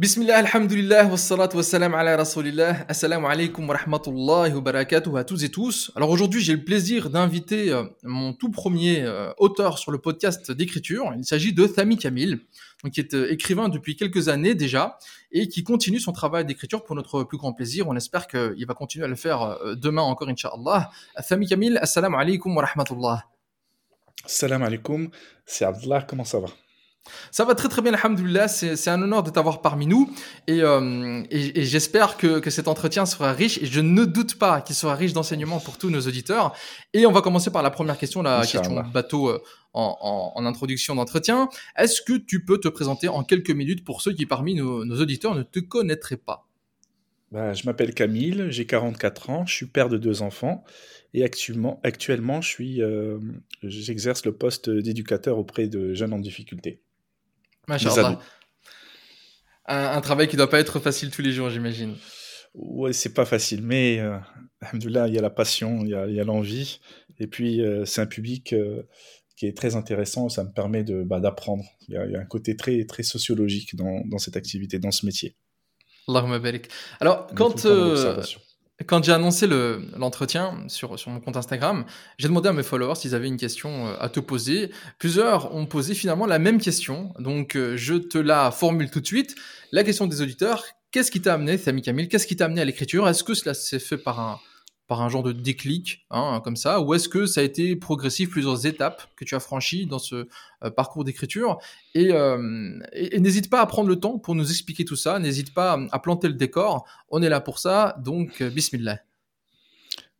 Bismillah, alhamdulillah, wassalat wassalam ala rasulillah, assalamu alaikum wa rahmatullahi wa barakatuh à tous et tous. Alors aujourd'hui, j'ai le plaisir d'inviter euh, mon tout premier euh, auteur sur le podcast d'écriture. Il s'agit de Thami Kamil, qui est euh, écrivain depuis quelques années déjà et qui continue son travail d'écriture pour notre plus grand plaisir. On espère qu'il va continuer à le faire demain encore, Inch'Allah. Thami Kamil, assalamu alaikum wa rahmatullah. Salam alaikum, c'est Abdullah, comment ça va? Ça va très très bien, alhamdoulilah. C'est c'est un honneur de t'avoir parmi nous. Et, euh, et, et j'espère que, que cet entretien sera riche. Et je ne doute pas qu'il sera riche d'enseignements pour tous nos auditeurs. Et on va commencer par la première question, la question bateau euh, en, en, en introduction d'entretien. Est-ce que tu peux te présenter en quelques minutes pour ceux qui parmi nos, nos auditeurs ne te connaîtraient pas? Bah, Je m'appelle Camille, j'ai 44 ans, je suis père de deux enfants et actuellement, actuellement je suis, euh, j'exerce le poste d'éducateur auprès de jeunes en difficulté. Un, un travail qui doit pas être facile tous les jours, j'imagine. Ouais, c'est pas facile, mais euh, il y a la passion, il y a, l'envie, et puis euh, c'est un public euh, qui est très intéressant, ça me permet de, bah, d'apprendre. Il y a, il y a un côté très, très sociologique dans, dans cette activité, dans ce métier. Allahumma barik. Alors, quand, euh. Quand j'ai annoncé le- l'entretien sur, sur mon compte Instagram, j'ai demandé à mes followers s'ils avaient une question euh, à te poser. Plusieurs ont posé finalement la même question, donc euh, je te la formule tout de suite. La question des auditeurs, qu'est-ce qui t'a amené, Sami Camille, qu'est-ce qui t'a amené à l'écriture? Est-ce que cela s'est fait par un, par un genre de déclic, hein, comme ça, ou est-ce que ça a été progressif, plusieurs étapes que tu as franchies dans ce euh, parcours d'écriture Et, euh, et- et n'hésite pas à prendre le temps pour nous expliquer tout ça, n'hésite pas à, à planter le décor, on est là pour ça, donc euh, bismillah.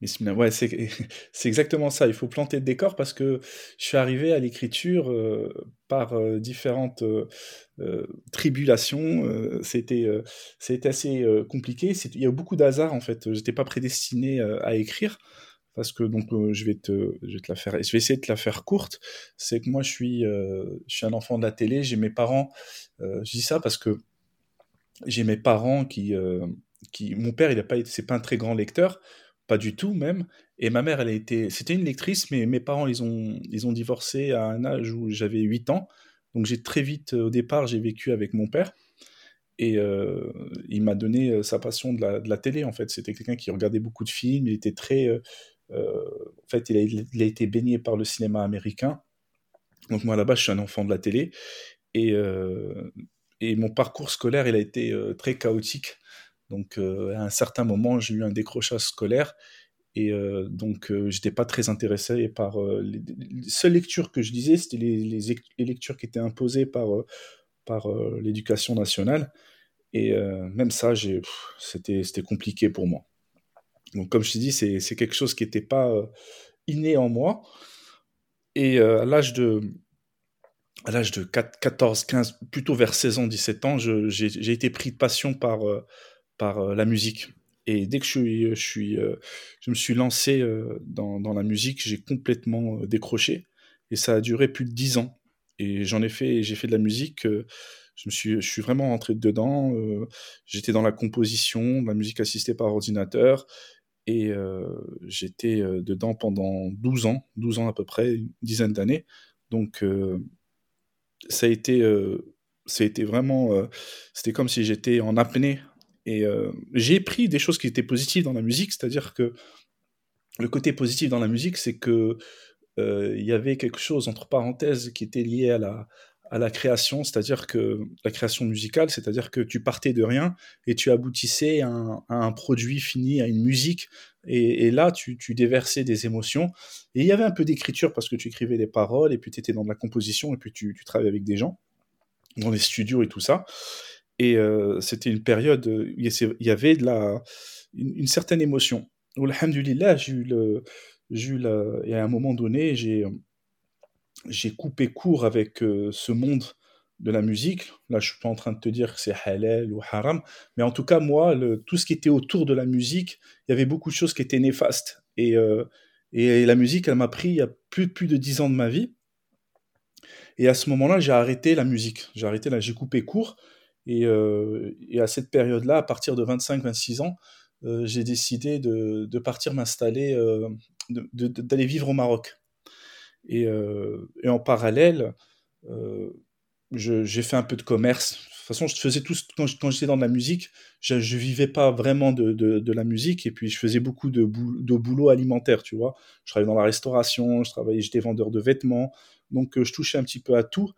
C'est exactement ça. Il faut planter le décor parce que je suis arrivé à l'écriture euh, par euh, différentes euh, tribulations. C'était assez compliqué. Il y a eu beaucoup d'hasard en fait. J'étais pas prédestiné à écrire parce que donc je vais te je vais te la faire je vais essayer de te la faire courte. C'est que moi je suis je suis un enfant de la télé. J'ai mes parents. je dis ça parce que j'ai mes parents qui qui mon père il a pas c'est pas un très grand lecteur pas du tout même. Et ma mère, elle a été, c'était une lectrice, mais mes parents, ils ont, ils ont divorcé à un âge où j'avais 8 ans. Donc j'ai très vite, au départ, j'ai vécu avec mon père. Et euh, il m'a donné euh, sa passion de la, télé, en fait. C'était quelqu'un qui regardait beaucoup de films. Il était très... euh, en fait, il a, été baigné par le cinéma américain. Donc moi, là-bas, je suis un enfant de la télé. Et, et mon parcours scolaire, il a été très chaotique. Donc, euh, à un certain moment, j'ai eu un décrochage scolaire et euh, donc euh, j'étais pas très intéressé par euh, les, les seules lectures que je lisais, c'était les, lectures qui étaient imposées par par l'éducation nationale. Et même ça, c'était compliqué pour moi. Donc, comme je t'ai dit, c'est quelque chose qui n'était pas inné en moi. Et à l'âge de à l'âge de 4 14, 15, plutôt vers 16 ans, 17 ans, j'ai été pris de passion par par euh, la musique. Et dès que je suis, je suis, euh, je me suis lancé euh, dans, la musique, j'ai complètement euh, décroché. Et ça a duré plus de dix ans. Et j'en ai fait, j'ai fait de la musique. euh, je me suis, je suis vraiment rentré dedans. euh, j'étais dans la composition, la musique assistée par ordinateur. Et euh, j'étais euh, dedans pendant 12 ans, 12 ans à peu près, une dizaine d'années. Donc euh, ça a été, euh, ça a été vraiment, euh, c'était comme si j'étais en apnée et euh, j'ai pris des choses qui étaient positives dans la musique, c'est-à-dire que le côté positif dans la musique, c'est que euh, il y avait quelque chose entre parenthèses qui était lié à la création, c'est-à-dire que la création musicale, c'est-à-dire que tu partais de rien et tu aboutissais à un, produit fini, à une musique, et, là tu, déversais des émotions. Et il y avait un peu d'écriture parce que tu écrivais les paroles, et puis tu étais dans de la composition, et puis tu, tu travaillais avec des gens, dans les studios et tout ça. Et euh, c'était une période où il y avait de une, certaine émotion. Alhamdulillah, j'ai eu le, j'ai et à un moment donné, j'ai, j'ai coupé court avec euh, ce monde de la musique. Là, je suis pas en train de te dire que c'est halal ou haram, mais en tout cas, moi, tout ce qui était autour de la musique, il y avait beaucoup de choses qui étaient néfastes. Et, euh, et la musique, elle m'a pris il y a plus, plus de dix ans de ma vie. Et à ce moment-là, j'ai arrêté la musique. J'ai arrêté là, j'ai coupé court. Et, euh, et, à cette période-là, à partir de 25-26 ans, euh, j'ai décidé de, de partir m'installer, euh, d'aller vivre au Maroc. Et, en parallèle, j'ai fait un peu de commerce, façon, je faisais tout quand, j'étais dans la musique, je, ne vivais pas vraiment de, de, la musique et puis je faisais beaucoup de, de boulot alimentaire, tu vois. Je travaillais dans la restauration, je travaillais, j'étais vendeur de vêtements, donc je touchais un petit peu à tout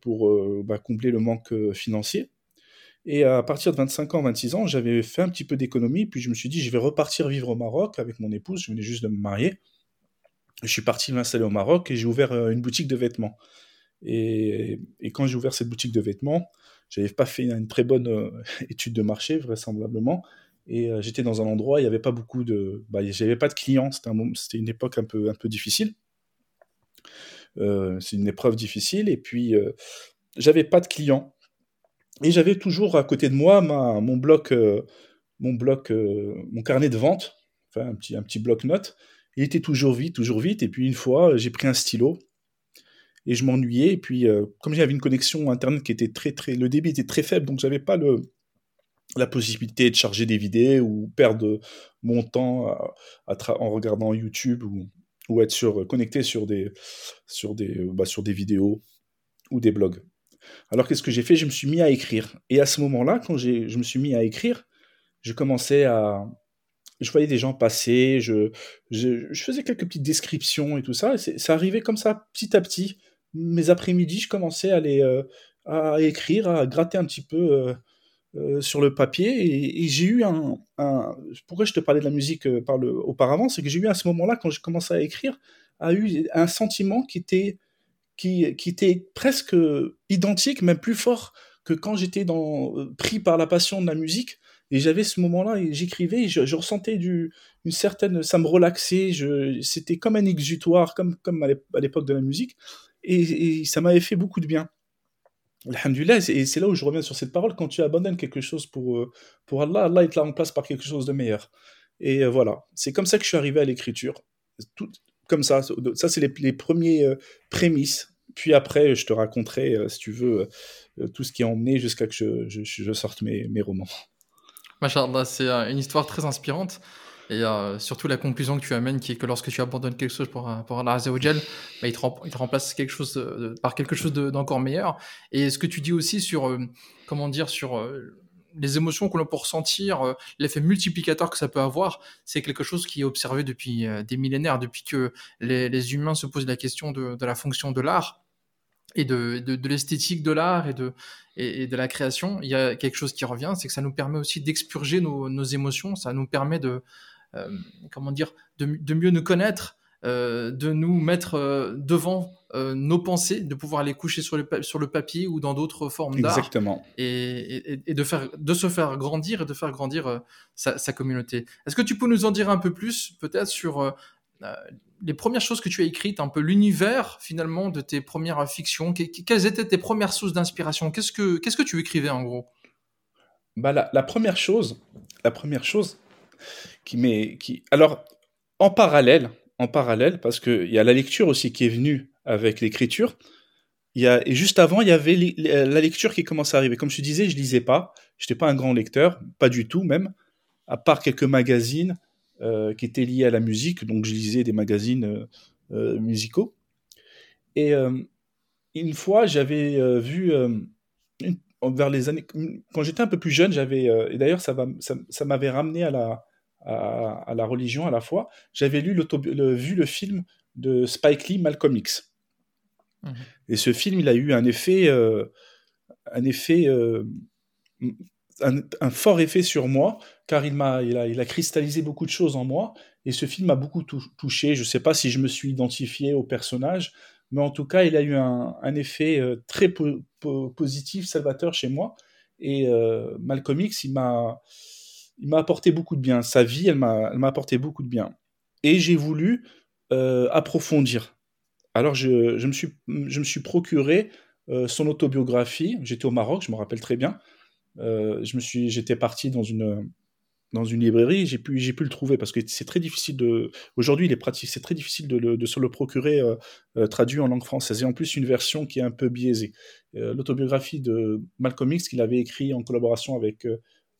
pour euh, bah, combler le manque financier. Et à partir de 25 ans, 26 ans, j'avais fait un petit peu d'économie, puis je me suis dit, je vais repartir vivre au Maroc avec mon épouse, je venais juste de me marier. Je suis parti m'installer au Maroc et j'ai ouvert une boutique de vêtements. Et, quand j'ai ouvert cette boutique de vêtements, j'avais pas fait une très bonne euh, étude de marché, vraisemblablement. Et euh, j'étais dans un endroit, il n'y avait pas beaucoup de. Bah, j'avais pas de clients, c'était, un une époque un peu, un peu difficile. Euh, c'est une épreuve difficile. Et puis, j'avais pas de clients. Et j'avais toujours à côté de moi ma, mon bloc, mon bloc, mon carnet de vente, enfin un petit, un petit bloc-notes. Il était toujours vide, toujours vite. Et puis une fois, j'ai pris un stylo et je m'ennuyais. Et puis, euh, comme j'avais une connexion internet qui était très, très, le débit était très faible, donc j'avais pas le, la possibilité de charger des vidéos ou perdre mon temps en regardant YouTube ou, ou être sur, connecté sur des, sur, des, bah, sur des vidéos ou des blogs. Alors qu'est-ce que j'ai fait? Je me suis mis à écrire. Et à ce moment-là, quand je me suis mis à écrire, je commençais à... Je voyais des gens passer, je, je, faisais quelques petites descriptions et tout ça. Et ça arrivait comme ça, petit à petit mes après-midi, je commençais à, les, euh, à écrire, à gratter un petit peu euh, euh, sur le papier. Et, j'ai eu un, Pourquoi je te parlais de la musique par le, auparavant C'est que j'ai eu à ce moment-là, quand j'ai commencé à écrire, a eu un sentiment qui était, qui, qui était presque identique, même plus fort que quand j'étais dans, pris par la passion de la musique. Et j'avais ce moment-là, et j'écrivais, je, je, ressentais du, une certaine, ça me relaxait, c'était comme un exutoire, comme, comme à l'époque de la musique et, ça m'avait fait beaucoup de bien. Alhamdulillah, et c'est là où je reviens sur cette parole, quand tu abandonnes quelque chose pour, euh, pour Allah, Allah il te la remplace par quelque chose de meilleur. Et euh, voilà, c'est comme ça que je suis arrivé à l'écriture. Tout, comme ça, ça c'est les, les premiers euh, prémices. Puis après, je te raconterai, si tu veux, tout ce qui a emmené jusqu'à que je, je, sorte mes, mes romans. Masha'Allah, c'est une histoire très inspirante. Et euh, surtout la conclusion que tu amènes, qui est que lorsque tu abandonnes quelque chose pour, pour Allah Azzawajal, bah, il, te il te remplace quelque chose par quelque chose d'encore meilleur. Et ce que tu dis aussi sur, euh, comment dire, sur euh, les émotions que l'on peut ressentir, l'effet multiplicateur que ça peut avoir, c'est quelque chose qui est observé depuis des millénaires, depuis que les, les, humains se posent la question de, de la fonction de l'art et de, de, de l'esthétique de l'art et de, et, de la création. Il y a quelque chose qui revient, c'est que ça nous permet aussi d'expurger nos, nos émotions, ça nous permet de euh, comment dire, de, mieux nous connaître, euh, de nous mettre euh, devant nos pensées, de pouvoir les coucher sur le, sur le papier ou dans d'autres formes d'art. Exactement. Et, et, de, faire, de se faire grandir et de faire grandir sa, sa, communauté. Est-ce que tu peux nous en dire un peu plus, peut-être, sur les premières choses que tu as écrites, un peu l'univers finalement de tes premières fictions? Quelles étaient tes premières sources d'inspiration? Qu'est-ce que Qu'est-ce que tu écrivais en gros? Bah, la, la, première chose, la première chose, qui qui, alors, en parallèle, en parallèle, parce qu'il y a la lecture aussi qui est venue avec l'écriture. Il y a, et juste avant, il y avait la lecture qui commence à arriver. Comme je te disais, je lisais pas. Je n'étais pas un grand lecteur, pas du tout même, à part quelques magazines euh, qui étaient liés à la musique. Donc, je lisais des magazines euh, euh, musicaux. Et une fois, j'avais vu vers les années, quand j'étais un peu plus jeune, j'avais, et d'ailleurs, ça, ça, ça m'avait ramené à la, à, la religion à la fois, j'avais lu le, vu le film de Spike Lee, Malcolm X. Mhm. Et ce film, il a eu un effet, euh, un effet, euh, un, fort effet sur moi, car il m'a, il a, il a cristallisé beaucoup de choses en moi. Et ce film m'a beaucoup touché. Je ne sais pas si je me suis identifié au personnage, mais en tout cas, il a eu un, effet euh, très positif, salvateur chez moi. Et Malcolm X, il m'a, il m'a apporté beaucoup de bien. Sa vie, elle m'a, apporté beaucoup de bien. Et j'ai voulu euh, approfondir. Alors, je, je, me suis, je me suis procuré euh, son autobiographie. J'étais au Maroc, je me rappelle très bien. Euh, j'étais parti dans une, dans une librairie. J'ai pu, j'ai pu le trouver parce que c'est très difficile de. Aujourd'hui, il est pratique. C'est très difficile de, de se le procurer traduit en langue française. Et en plus, une version qui est un peu biaisée. l'autobiographie de Malcolm X qu'il avait écrit en collaboration avec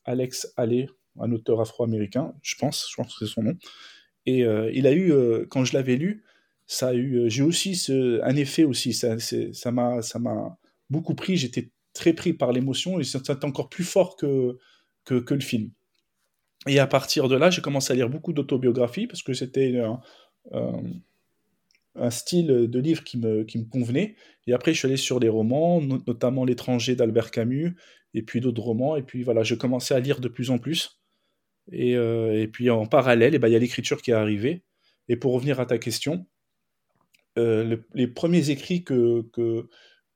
Alex Allais, un auteur afro-américain, je pense, je pense que c'est son nom. Et euh, il a eu, euh, quand je l'avais lu, ça a eu, euh, j'ai aussi un effet aussi, ça, m'a, beaucoup pris. J'étais très pris par l'émotion et c'était encore plus fort que, le film. Et à partir de là, j'ai commencé à lire beaucoup d'autobiographies parce que c'était un, style de livre qui me, convenait. Et après, je suis allé sur des romans, notamment L'étranger d'Albert Camus, et puis d'autres romans. Et puis voilà, j'ai commencé à lire de plus en plus. Et, euh, et puis en parallèle, eh ben, il y a l'écriture qui est arrivée. Et pour revenir à ta question, euh, les premiers écrits que,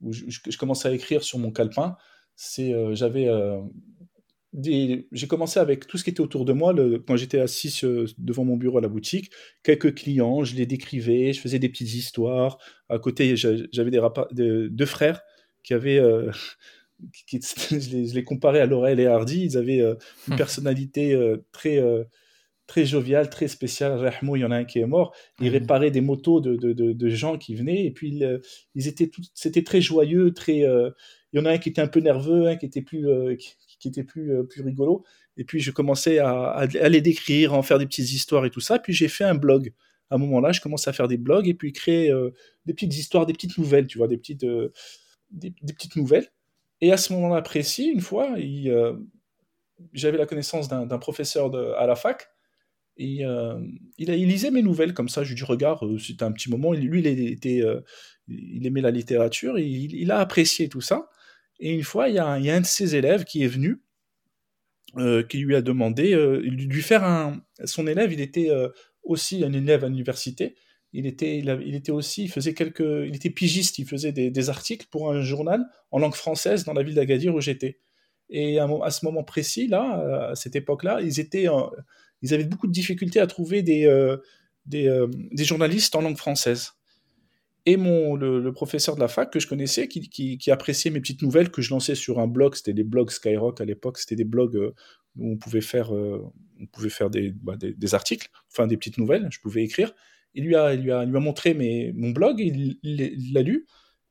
je, commençais à écrire sur mon calepin, c'est euh, j'avais j'ai commencé avec tout ce qui était autour de moi le, quand j'étais assis devant mon bureau à la boutique. Quelques clients, je les décrivais, je faisais des petites histoires. À côté, j'avais des deux frères qui avaient qui, je, les, je, les, comparais à Laurel et Hardy. Ils avaient euh, une hum. personnalité euh, très, euh, très joviale, très spéciale. Rahmou, il y en a un qui est mort. Ils réparaient des motos de, de, de, gens qui venaient. Et puis, ils étaient c'était très joyeux. Très, il y en a un qui était un peu nerveux, un qui était plus, qui, était plus, plus rigolo. Et puis, je commençais à, à, les décrire, à en faire des petites histoires et tout ça. Puis, j'ai fait un blog. À un moment-là, je commençais à faire des blogs et puis créer des petites histoires, des petites nouvelles, tu vois, des petites, des, des petites nouvelles. Et à ce moment-là précis, une fois, euh, j'avais la connaissance d'un professeur à la fac. Et euh, il, il, lisait mes nouvelles comme ça. Je lui dis regarde, euh, c'était un petit moment. Lui, il, il aimait la littérature. Et il, a apprécié tout ça. Et une fois, a, il y, a, un de ses élèves qui est venu, qui lui a demandé de lui faire un. Son élève, il était aussi un élève à l'université il était, il, était aussi, il faisait quelques, il était pigiste, il faisait des, articles pour un journal en langue française dans la ville d'Agadir où j'étais. Et à, ce moment précis, là, à cette époque-là, ils étaient, ils avaient beaucoup de difficultés à trouver des, euh, euh, des, journalistes en langue française. Et mon, le, professeur de la fac que je connaissais, qui, qui, appréciait mes petites nouvelles que je lançais sur un blog, c'était des blogs Skyrock à l'époque, c'était des blogs euh, où on pouvait faire, on pouvait faire des, bah, des, des, articles, enfin des petites nouvelles, je pouvais écrire il lui a, il lui a, lui a montré mon blog, il l'a lu,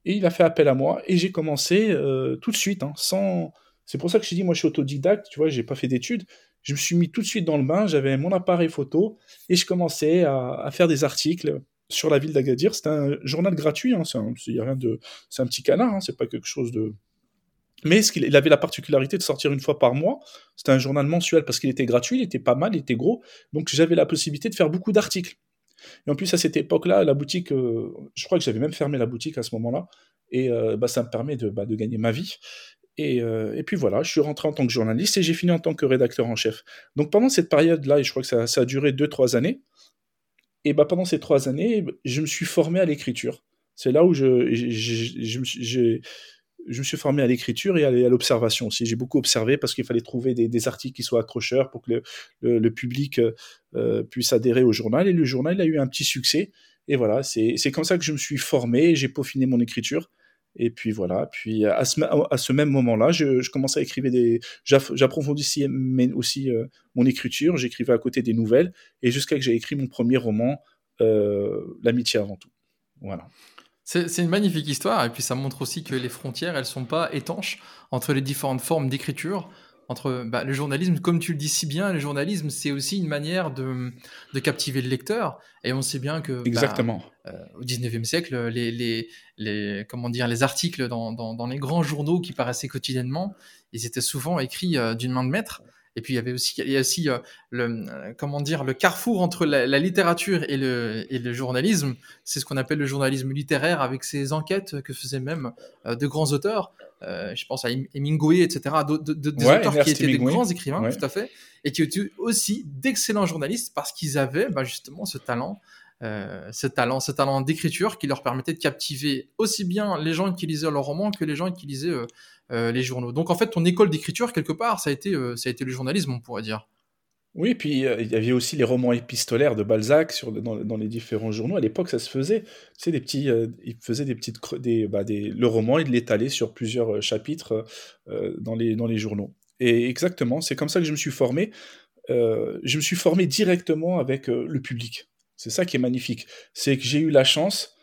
et il a fait appel à moi, et j'ai commencé euh, tout de suite, hein, sans... C'est pour ça que je dis, moi je suis autodidacte, tu vois, j'ai pas fait d'études, je me suis mis tout de suite dans le bain, j'avais mon appareil photo, et je commençais à, faire des articles sur la ville d'Agadir. C'était un journal gratuit, hein, c'est un, de, c'est un petit canard, hein, c'est pas quelque chose de... Mais ce il avait la particularité de sortir une fois par mois. C'était un journal mensuel parce qu'il était gratuit, il était pas mal, il était gros. Donc j'avais la possibilité de faire beaucoup d'articles. Et en plus, à cette époque-là, la boutique, euh, je crois que j'avais même fermé la boutique à ce moment-là. Et euh, bah, ça me permet de, bah, gagner ma vie. Et, euh, et, puis voilà, je suis rentré en tant que journaliste et j'ai fini en tant que rédacteur en chef. Donc pendant cette période-là, et je crois que ça, a duré 2-3 années, et bah pendant ces 3 années, je me suis formé à l'écriture. C'est là où je, j'ai je me suis formé à l'écriture et à l'observation aussi. J'ai beaucoup observé parce qu'il fallait trouver des, articles qui soient accrocheurs pour que le, public euh, puisse adhérer au journal. Et le journal a eu un petit succès. Et voilà, c'est comme ça que je me suis formé, j'ai peaufiné mon écriture. Et puis voilà, puis à ce, à ce même moment-là, je, je, commençais à écrire des... J'approfondissais aussi euh, mon écriture, j'écrivais à côté des nouvelles, et jusqu'à que j'ai écrit mon premier roman, euh, L'amitié avant tout. Voilà. C'est une magnifique histoire, et puis ça montre aussi que les frontières, elles sont pas étanches entre les différentes formes d'écriture, entre bah, le journalisme, comme tu le dis si bien, le journalisme, c'est aussi une manière de, de, captiver le lecteur, et on sait bien que bah, Exactement. Euh, au 19e siècle, les, les, les, comment dire, les articles dans, dans, dans, les grands journaux qui paraissaient quotidiennement, ils étaient souvent écrits euh, d'une main de maître, et puis il y avait aussi, il y a aussi euh, le, euh, comment dire, le carrefour entre la, littérature et le, et le journalisme. C'est ce qu'on appelle le journalisme littéraire, avec ces enquêtes que faisaient même euh, de grands auteurs. je pense à Hemingway, etc. De, des auteurs qui étaient des grands écrivains, tout à fait, et qui étaient aussi d'excellents journalistes parce qu'ils avaient bah, justement ce talent. Ce talent, ce talent d'écriture qui leur permettait de captiver aussi bien les gens qui lisaient leurs romans que les gens qui lisaient euh, les journaux. Donc en fait, ton école d'écriture, quelque part, ça a, été, euh, ça a été le journalisme, on pourrait dire. Oui, puis euh, il y avait aussi les romans épistolaires de Balzac sur, dans, les différents journaux. À l'époque, ça se faisait. Tu des petits, il faisait des petites, des, bah, des, le roman, il l'étalait sur plusieurs chapitres dans, les, dans les journaux. Et exactement, c'est comme ça que je me suis formé. je me suis formé directement avec le public. C'est ça qui est magnifique. C'est que j'ai eu la chance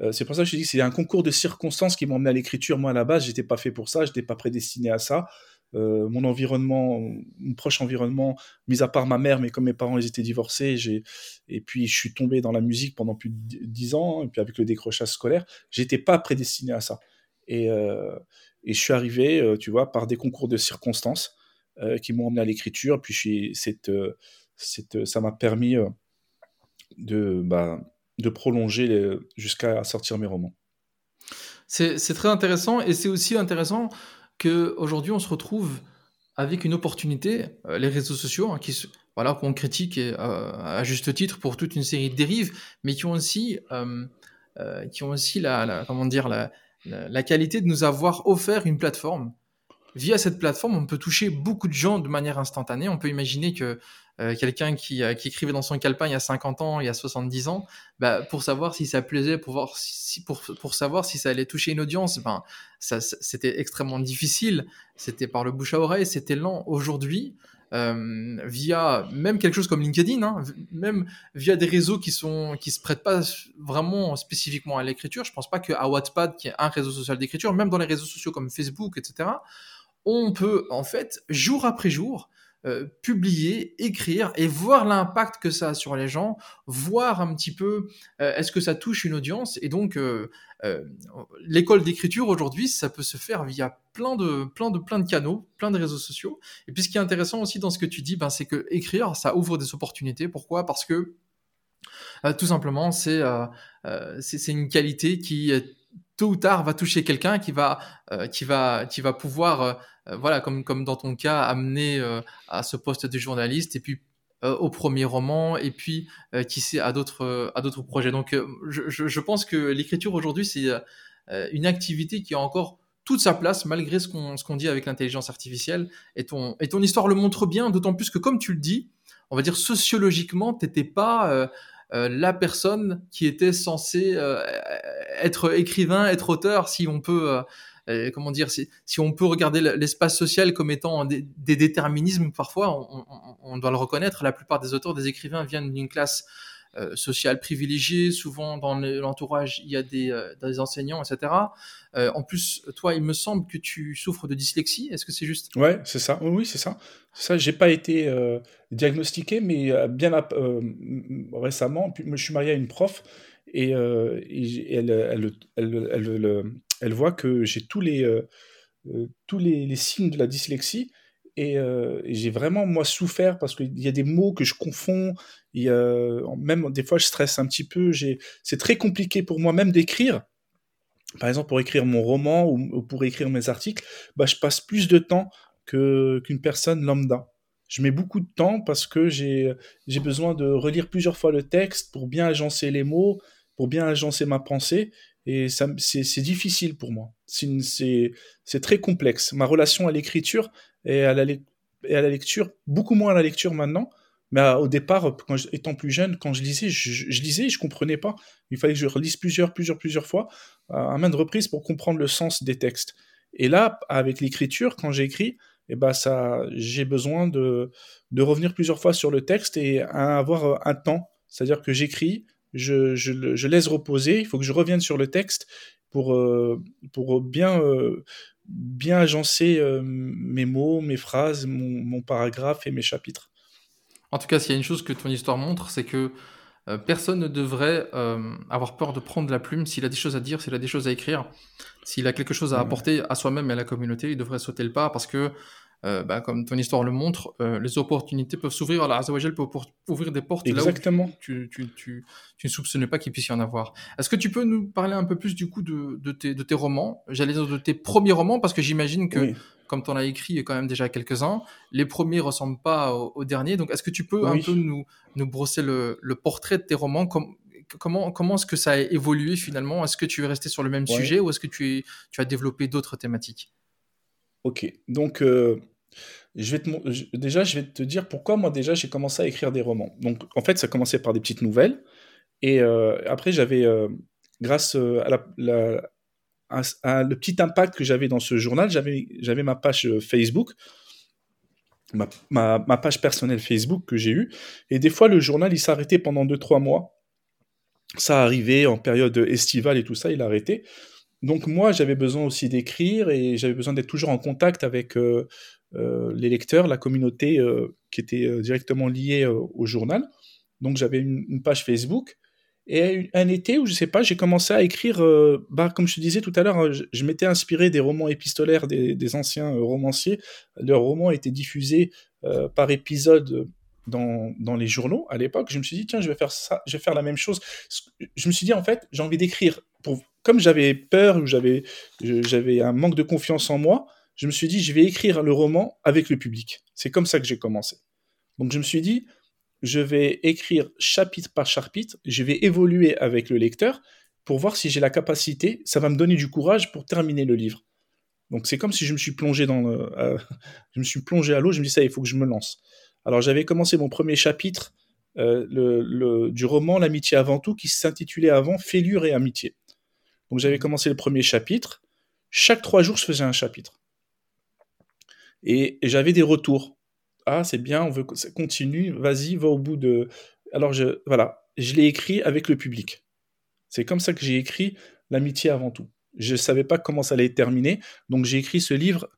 euh, c'est pour ça que je dis que c'est un concours de circonstances qui m'ont emmené à l'écriture. Moi, à la base, j'étais pas fait pour ça, je n'étais pas prédestiné à ça. Euh, mon environnement, mon proche environnement, mis à part ma mère, mais comme mes parents ils étaient divorcés, et puis je suis tombé dans la musique pendant plus de dix ans, et puis avec le décrochage scolaire, j'étais pas prédestiné à ça. Et, et je suis arrivé, tu vois, par des concours de circonstances qui m'ont emmené à l'écriture. Puis ça m'a permis de, bah, de prolonger jusqu'à sortir mes romans. C'est très intéressant et c'est aussi intéressant qu'aujourd'hui on se retrouve avec une opportunité, euh, les réseaux sociaux, hein, qui voilà, qu'on critique et, euh, à juste titre pour toute une série de dérives, mais qui ont aussi, euh, qui ont aussi la, comment dire, la, la, qualité de nous avoir offert une plateforme. Via cette plateforme, on peut toucher beaucoup de gens de manière instantanée. On peut imaginer que euh, quelqu'un qui, euh, qui, écrivait dans son calepin il y a 50 ans, il y a 70 ans, bah, pour savoir si ça plaisait, pour, voir si, pour, pour savoir si ça allait toucher une audience, ben, ça, c'était extrêmement difficile. C'était par le bouche à oreille, c'était lent. Aujourd'hui, euh, via même quelque chose comme LinkedIn, hein, même via des réseaux qui sont qui se prêtent pas vraiment spécifiquement à l'écriture. Je pense pas qu'à Wattpad, qui est un réseau social d'écriture, même dans les réseaux sociaux comme Facebook, etc., on peut en fait jour après jour euh, publier, écrire et voir l'impact que ça a sur les gens, voir un petit peu euh, est-ce que ça touche une audience. Et donc, euh, l'école d'écriture aujourd'hui, ça peut se faire via plein de, plein de, plein de canaux, plein de réseaux sociaux. Et puis, ce qui est intéressant aussi dans ce que tu dis, ben, c'est que écrire, ça ouvre des opportunités. Pourquoi? Parce que tout simplement, c'est c'est une qualité qui tôt ou tard va toucher quelqu'un qui va qui va qui va pouvoir euh, voilà, comme, comme dans ton cas, amené euh, à ce poste de journaliste et puis euh, au premier roman et puis qui sait à d'autres à d'autres projets. Donc je, je, pense que l'écriture aujourd'hui c'est une activité qui a encore toute sa place malgré ce qu'on ce qu'on dit avec l'intelligence artificielle et ton et ton histoire le montre bien d'autant plus que comme tu le dis, on va dire sociologiquement t'étais pas la personne qui était censée être écrivain, être auteur, si on peut euh, comment dire, si, si, on peut regarder l'espace social comme étant des, déterminismes, parfois, on, on, doit le reconnaître, la plupart des auteurs, des écrivains viennent d'une classe euh, sociale privilégiée, souvent dans l'entourage, il y a des, euh, enseignants, etc. en plus, toi, il me semble que tu souffres de dyslexie, est-ce que c'est juste? Ouais, c'est ça, oui, c'est ça. Ça, j'ai pas été diagnostiqué, mais bien récemment, je suis marié à une prof, et, et elle, elle, elle, elle voit que j'ai tous les, euh, euh, tous les, signes de la dyslexie. Euh, et, j'ai vraiment, moi, souffert parce qu'il y a des mots que je confonds. Y a, même des fois, je stresse un petit peu. C'est très compliqué pour moi même d'écrire. Par exemple, pour écrire mon roman ou, pour écrire mes articles, bah, je passe plus de temps qu'une personne lambda. Je mets beaucoup de temps parce que j'ai besoin de relire plusieurs fois le texte pour bien agencer les mots, pour bien agencer ma pensée. Et c'est difficile pour moi. C'est très complexe. Ma relation à l'écriture et, à la, à lecture, beaucoup moins à la lecture maintenant. Mais au départ, étant plus jeune, quand je lisais, je, lisais et je comprenais pas. Il fallait que je relise plusieurs, plusieurs, plusieurs fois, à maintes reprises, pour comprendre le sens des textes. Et là, avec l'écriture, quand j'écris, eh ben j'ai besoin de, de revenir plusieurs fois sur le texte et avoir un temps. C'est-à-dire que j'écris, je, je, laisse reposer, il faut que je revienne sur le texte pour, euh, pour bien, euh, bien agencer euh, mes mots, mes phrases, mon, mon, paragraphe et mes chapitres. En tout cas, s'il y a une chose que ton histoire montre, c'est que personne ne devrait avoir peur de prendre la plume. S'il a des choses à dire, s'il a des choses à écrire, s'il a quelque chose à apporter à soi-même et à la communauté, il devrait sauter le pas parce que euh, bah, comme ton histoire le montre, euh, les opportunités peuvent s'ouvrir. Allah Azzawajal peut ouvrir des portes Exactement. là où tu, tu, tu, tu, ne soupçonnais pas qu'il puisse y en avoir. Est-ce que tu peux nous parler un peu plus du coup de, de, tes, de tes romans? J'allais dire de tes premiers romans parce que j'imagine que, comme tu en as écrit quand même déjà quelques-uns, les premiers ressemblent pas aux, derniers. Donc est-ce que tu peux un peu nous, nous brosser le, le portrait de tes romans? Comme, Comment, comment est-ce que ça a évolué finalement? Est-ce que tu es resté sur le même sujet ou est-ce que tu, es, tu as développé d'autres thématiques? Ok, donc euh, je vais te, déjà, je vais te dire pourquoi moi déjà j'ai commencé à écrire des romans. Donc en fait, ça commençait par des petites nouvelles, et euh, après j'avais, euh, grâce à, la, le petit impact que j'avais dans ce journal, j'avais, ma page Facebook, ma, ma, ma page personnelle Facebook que j'ai eue, et des fois le journal il s'arrêtait pendant 2-3 mois. Ça arrivait en période estivale et tout ça, il arrêtait. Donc moi, j'avais besoin aussi d'écrire et j'avais besoin d'être toujours en contact avec euh, euh, les lecteurs, la communauté euh, qui était directement liée au journal. Donc j'avais une, page Facebook Et un été où, je sais pas, j'ai commencé à écrire, bah, comme je te disais tout à l'heure, je, m'étais inspiré des romans épistolaires des, anciens romanciers. Leurs romans étaient diffusés par épisode dans, dans, les journaux à l'époque. Je me suis dit, tiens, je vais faire ça, je vais faire la même chose. Je me suis dit, en fait, j'ai envie d'écrire. Pour... Comme j'avais peur ou j'avais, un manque de confiance en moi, je me suis dit, je vais écrire le roman avec le public. C'est comme ça que j'ai commencé. Donc je me suis dit, je vais écrire chapitre par chapitre, je vais évoluer avec le lecteur pour voir si j'ai la capacité, ça va me donner du courage pour terminer le livre. Donc c'est comme si je me suis plongé dans le, euh, je me suis plongé à l'eau, je me dis ça, il faut que je me lance. Alors j'avais commencé mon premier chapitre euh, du roman L'amitié avant tout, qui s'intitulait avant Fêlure et amitié. Donc j'avais commencé le premier chapitre. Chaque trois jours, je faisais un chapitre. et j'avais des retours ah c'est bien, on veut que ça continue, vas-y, va au bout de. Alors je voilà, je l'ai écrit avec le public. C'est comme ça que j'ai écrit l'amitié avant tout. Je ne savais pas comment ça allait terminer, donc j'ai écrit ce livre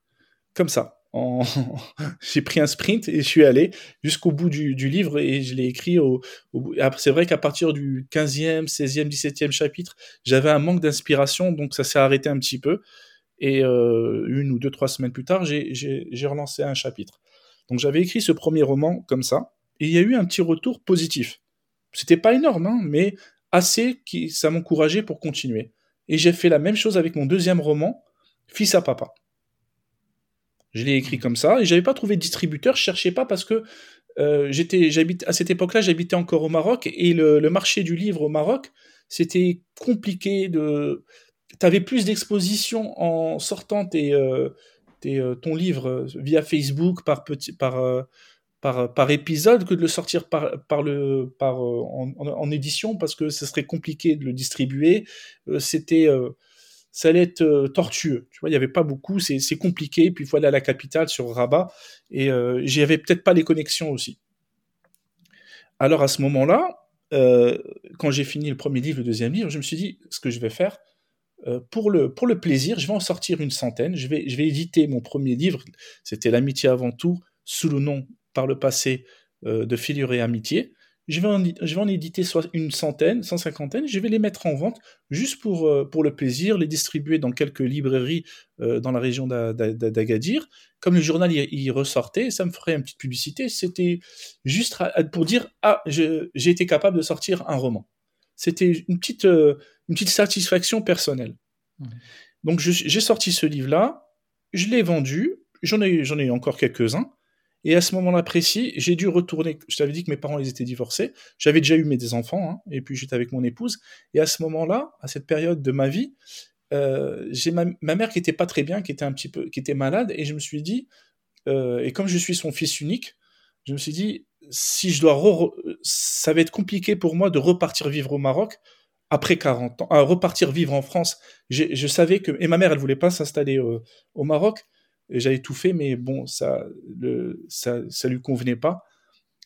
comme ça. En... j'ai pris un sprint et je suis allé jusqu'au bout du, livre et je l'ai écrit au, bout. C'est vrai qu'à partir du 15e, 16e, 17e chapitre, j'avais un manque d'inspiration, donc ça s'est arrêté un petit peu. Et euh, une ou deux, trois semaines plus tard, j'ai relancé un chapitre. Donc j'avais écrit ce premier roman comme ça, et il y a eu un petit retour positif. C'était pas énorme, hein, mais assez qui ça m'encourageait pour continuer. Et j'ai fait la même chose avec mon deuxième roman, Fils à papa. Je l'ai écrit comme ça, et j'avais pas trouvé de distributeur, je cherchais pas parce que euh, j'étais, j'habite à cette époque-là, j'habitais encore au Maroc, et le, marché du livre au Maroc, c'était compliqué de. T'avais plus d'expositions en sortant tes, euh, euh, ton livre via Facebook par, petit, par, par, par épisode que de le sortir par, par le, par, en, édition parce que ce serait compliqué de le distribuer. C'était ça allait être tortueux. Tu vois, il n'y avait pas beaucoup, c'est compliqué. Puis il faut aller à la capitale sur Rabat et euh, j'y avais peut-être pas les connexions aussi. Alors à ce moment-là, quand j'ai fini le premier livre, le deuxième livre, je me suis dit ce que je vais faire, euh, pour, le, pour le plaisir, je vais en sortir une centaine. Je vais, je vais éditer mon premier livre, c'était L'amitié avant tout, sous le nom par le passé euh, de Filure et Amitié. Je vais, en, je vais en éditer soit une centaine, cent cinquantaine, je vais les mettre en vente juste pour, euh, pour le plaisir, les distribuer dans quelques librairies dans la région d'Agadir. Comme le journal y, ressortait, ça me ferait une petite publicité. C'était juste pour dire Ah, j'ai été capable de sortir un roman. C'était une petite, une petite satisfaction personnelle. Mmh. Donc j'ai sorti ce livre-là, je l'ai vendu, j'en ai, j'en ai encore quelques-uns, et à ce moment-là précis, j'ai dû retourner. Je t'avais dit que mes parents ils étaient divorcés, j'avais déjà eu mes des enfants, hein, et puis j'étais avec mon épouse, et à ce moment-là, à cette période de ma vie, euh, j'ai ma, mère qui était pas très bien, qui était un petit peu, qui était malade, et je me suis dit, euh, et comme je suis son fils unique, je me suis dit, si je dois, ça va être compliqué pour moi de repartir vivre au Maroc après 40 ans, à repartir vivre en France. Je savais que, et ma mère, elle voulait pas s'installer au Maroc. J'avais tout fait, mais bon, ça, le, ça, ça lui convenait pas.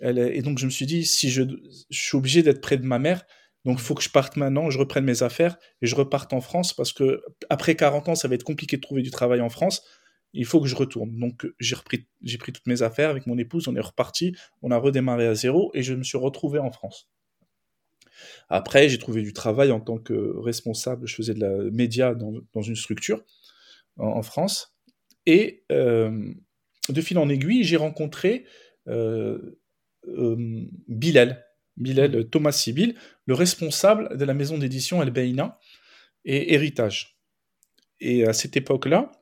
Et donc je me suis dit, si je, je suis obligé d'être près de ma mère, donc il faut que je parte maintenant, je reprenne mes affaires et je reparte en France parce que après 40 ans, ça va être compliqué de trouver du travail en France. Il faut que je retourne. Donc j'ai repris, j'ai pris toutes mes affaires avec mon épouse, on est reparti, on a redémarré à zéro et je me suis retrouvé en France. Après, j'ai trouvé du travail en tant que responsable, je faisais de la média dans, une structure en, France. Et euh, de fil en aiguille, j'ai rencontré euh, euh, Bilal, Bilal Thomas Sibyl, le responsable de la maison d'édition El Beina et Héritage. Et à cette époque-là,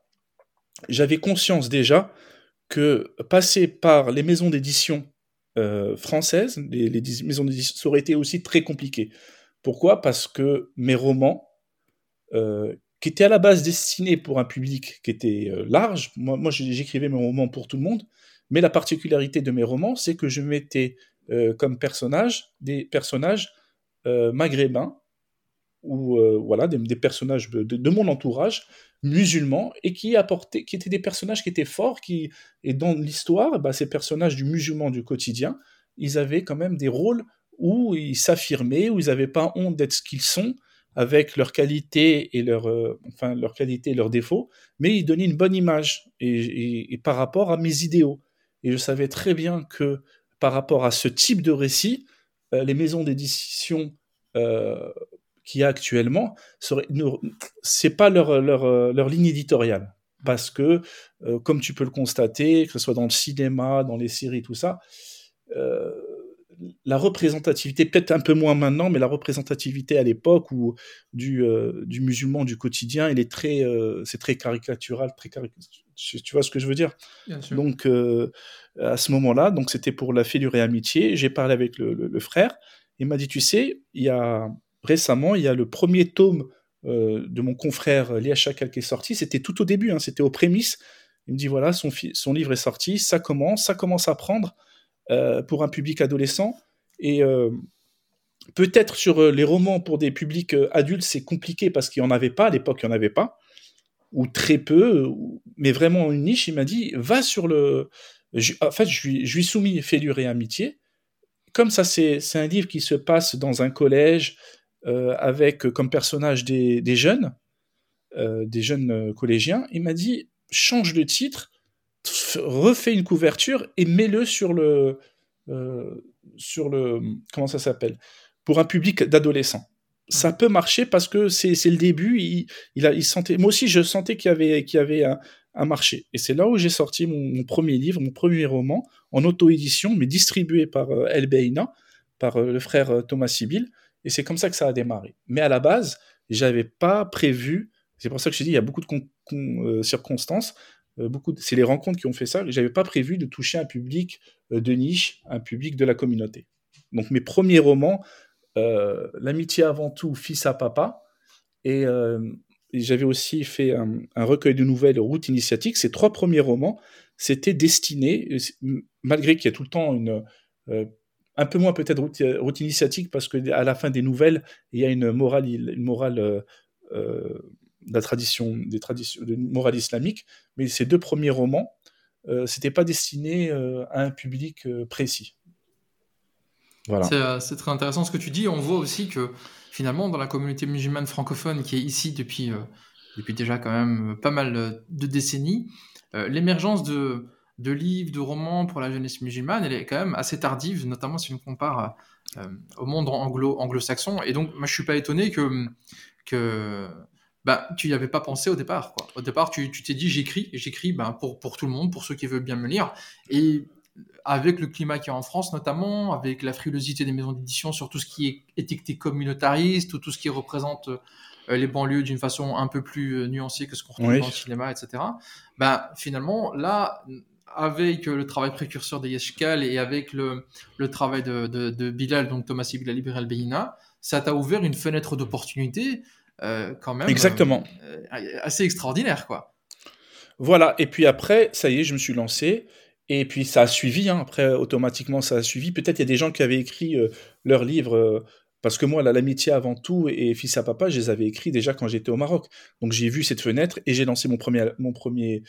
j'avais conscience déjà que passer par les maisons d'édition euh, françaises, les, maisons d'édition, ça aurait été aussi très compliqué. Pourquoi? Parce que mes romans, euh, qui étaient à la base destinés pour un public qui était euh, large, moi, j'écrivais mes romans pour tout le monde, mais la particularité de mes romans, c'est que je mettais comme personnage des personnages maghrébins ou voilà des, personnages de, mon entourage musulmans et qui apportaient, qui étaient des personnages qui étaient forts, qui et dans l'histoire, bah, ces personnages du musulman du quotidien, ils avaient quand même des rôles où ils s'affirmaient, où ils n'avaient pas honte d'être ce qu'ils sont, avec leurs qualités et leurs, euh, enfin leurs qualités et leurs défauts, mais ils donnaient une bonne image et, par rapport à mes idéaux. Et je savais très bien que par rapport à ce type de récit, euh, les maisons d'édition qu'il y a actuellement, c'est pas leur, leur, leur ligne éditoriale parce que, comme tu peux le constater, que ce soit dans le cinéma, dans les séries, tout ça, euh, la représentativité, peut-être un peu moins maintenant, mais la représentativité à l'époque du, euh, du musulman du quotidien, il est très, euh, c'est très caricatural, très tu vois ce que je veux dire? Donc euh, à ce moment-là, donc c'était pour la fêlure et amitié. J'ai parlé avec le, frère. Il m'a dit, tu sais, il y a récemment, il y a le premier tome de mon confrère Léa Chakal qui est sorti. C'était tout au début, hein, c'était aux prémices. Il me dit voilà, son, son livre est sorti, ça commence, ça commence à prendre. Euh, pour un public adolescent. Et euh, peut-être sur euh, les romans pour des publics adultes, c'est compliqué parce qu'il n'y en avait pas, à l'époque, il n'y en avait pas, ou très peu, mais vraiment une niche. Il m'a dit, va sur le... en fait, je lui, je soumis Fêlure et Amitié. Comme ça, c'est un livre qui se passe dans un collège avec comme personnage des, des jeunes, des jeunes collégiens. Il m'a dit, change de titre, refais une couverture et mets-le sur le, euh, sur le, comment ça s'appelle, pour un public d'adolescents. Ça peut marcher parce que c'est le début. Il, il, a, il sentait, moi aussi, je sentais qu'il y avait, qu'il y avait un, un, marché. Et c'est là où j'ai sorti mon, premier livre, mon premier roman, en auto-édition, mais distribué par euh, El Beina, par euh, le frère euh, Thomas Sibyl. Et c'est comme ça que ça a démarré. Mais à la base, j'avais pas prévu. C'est pour ça que je dis, il y a beaucoup de circonstances. Euh, c'est les rencontres qui ont fait ça. J'avais pas prévu de toucher un public euh, de niche, un public de la communauté. Donc mes premiers romans, euh, l'amitié avant tout, fils à papa, et, j'avais aussi fait un, recueil de nouvelles, Route initiatique. Ces trois premiers romans, c'était destiné, malgré qu'il y a tout le temps une un peu moins peut-être route, initiatique parce que à la fin des nouvelles, il y a une morale, une morale la tradition, des traditions de morale islamique, mais ces deux premiers romans, euh, c'était pas destiné euh, à un public euh, précis. Voilà. C'est très intéressant ce que tu dis. On voit aussi que finalement, dans la communauté musulmane francophone qui est ici depuis, depuis déjà quand même pas mal de décennies, l'émergence de, de livres, de romans pour la jeunesse musulmane, elle est quand même assez tardive, notamment si on compare au monde anglo, anglo-saxon. Et donc, moi, je suis pas étonné que, que bah, tu n'y avais pas pensé au départ. Quoi. Au départ, tu t'es dit j'écris, j'écris ben, pour, pour tout le monde, pour ceux qui veulent bien me lire. Et avec le climat qui est en France notamment, avec la frilosité des maisons d'édition sur tout ce qui est étiqueté communautariste ou tout ce qui représente euh, les banlieues d'une façon un peu plus euh, nuancée que ce qu'on retrouve dans le cinéma, etc. Ben, finalement, là, avec le travail précurseur de Yeshkal et avec le, le travail de, de, de Bilal, donc Thomas Bilal Libéral Beina, ça t'a ouvert une fenêtre d'opportunité quand même Exactement. Euh, assez extraordinaire, quoi. Voilà, et puis après, ça y est, je me suis lancé. Et puis ça a suivi, hein. après automatiquement ça a suivi. Peut-être il y a des gens qui avaient écrit euh, leurs livres, parce que moi, l'amitié avant tout et Fils à Papa, je les avais écrits déjà quand j'étais au Maroc. Donc j'ai vu cette fenêtre et j'ai lancé mon premier, mon premier,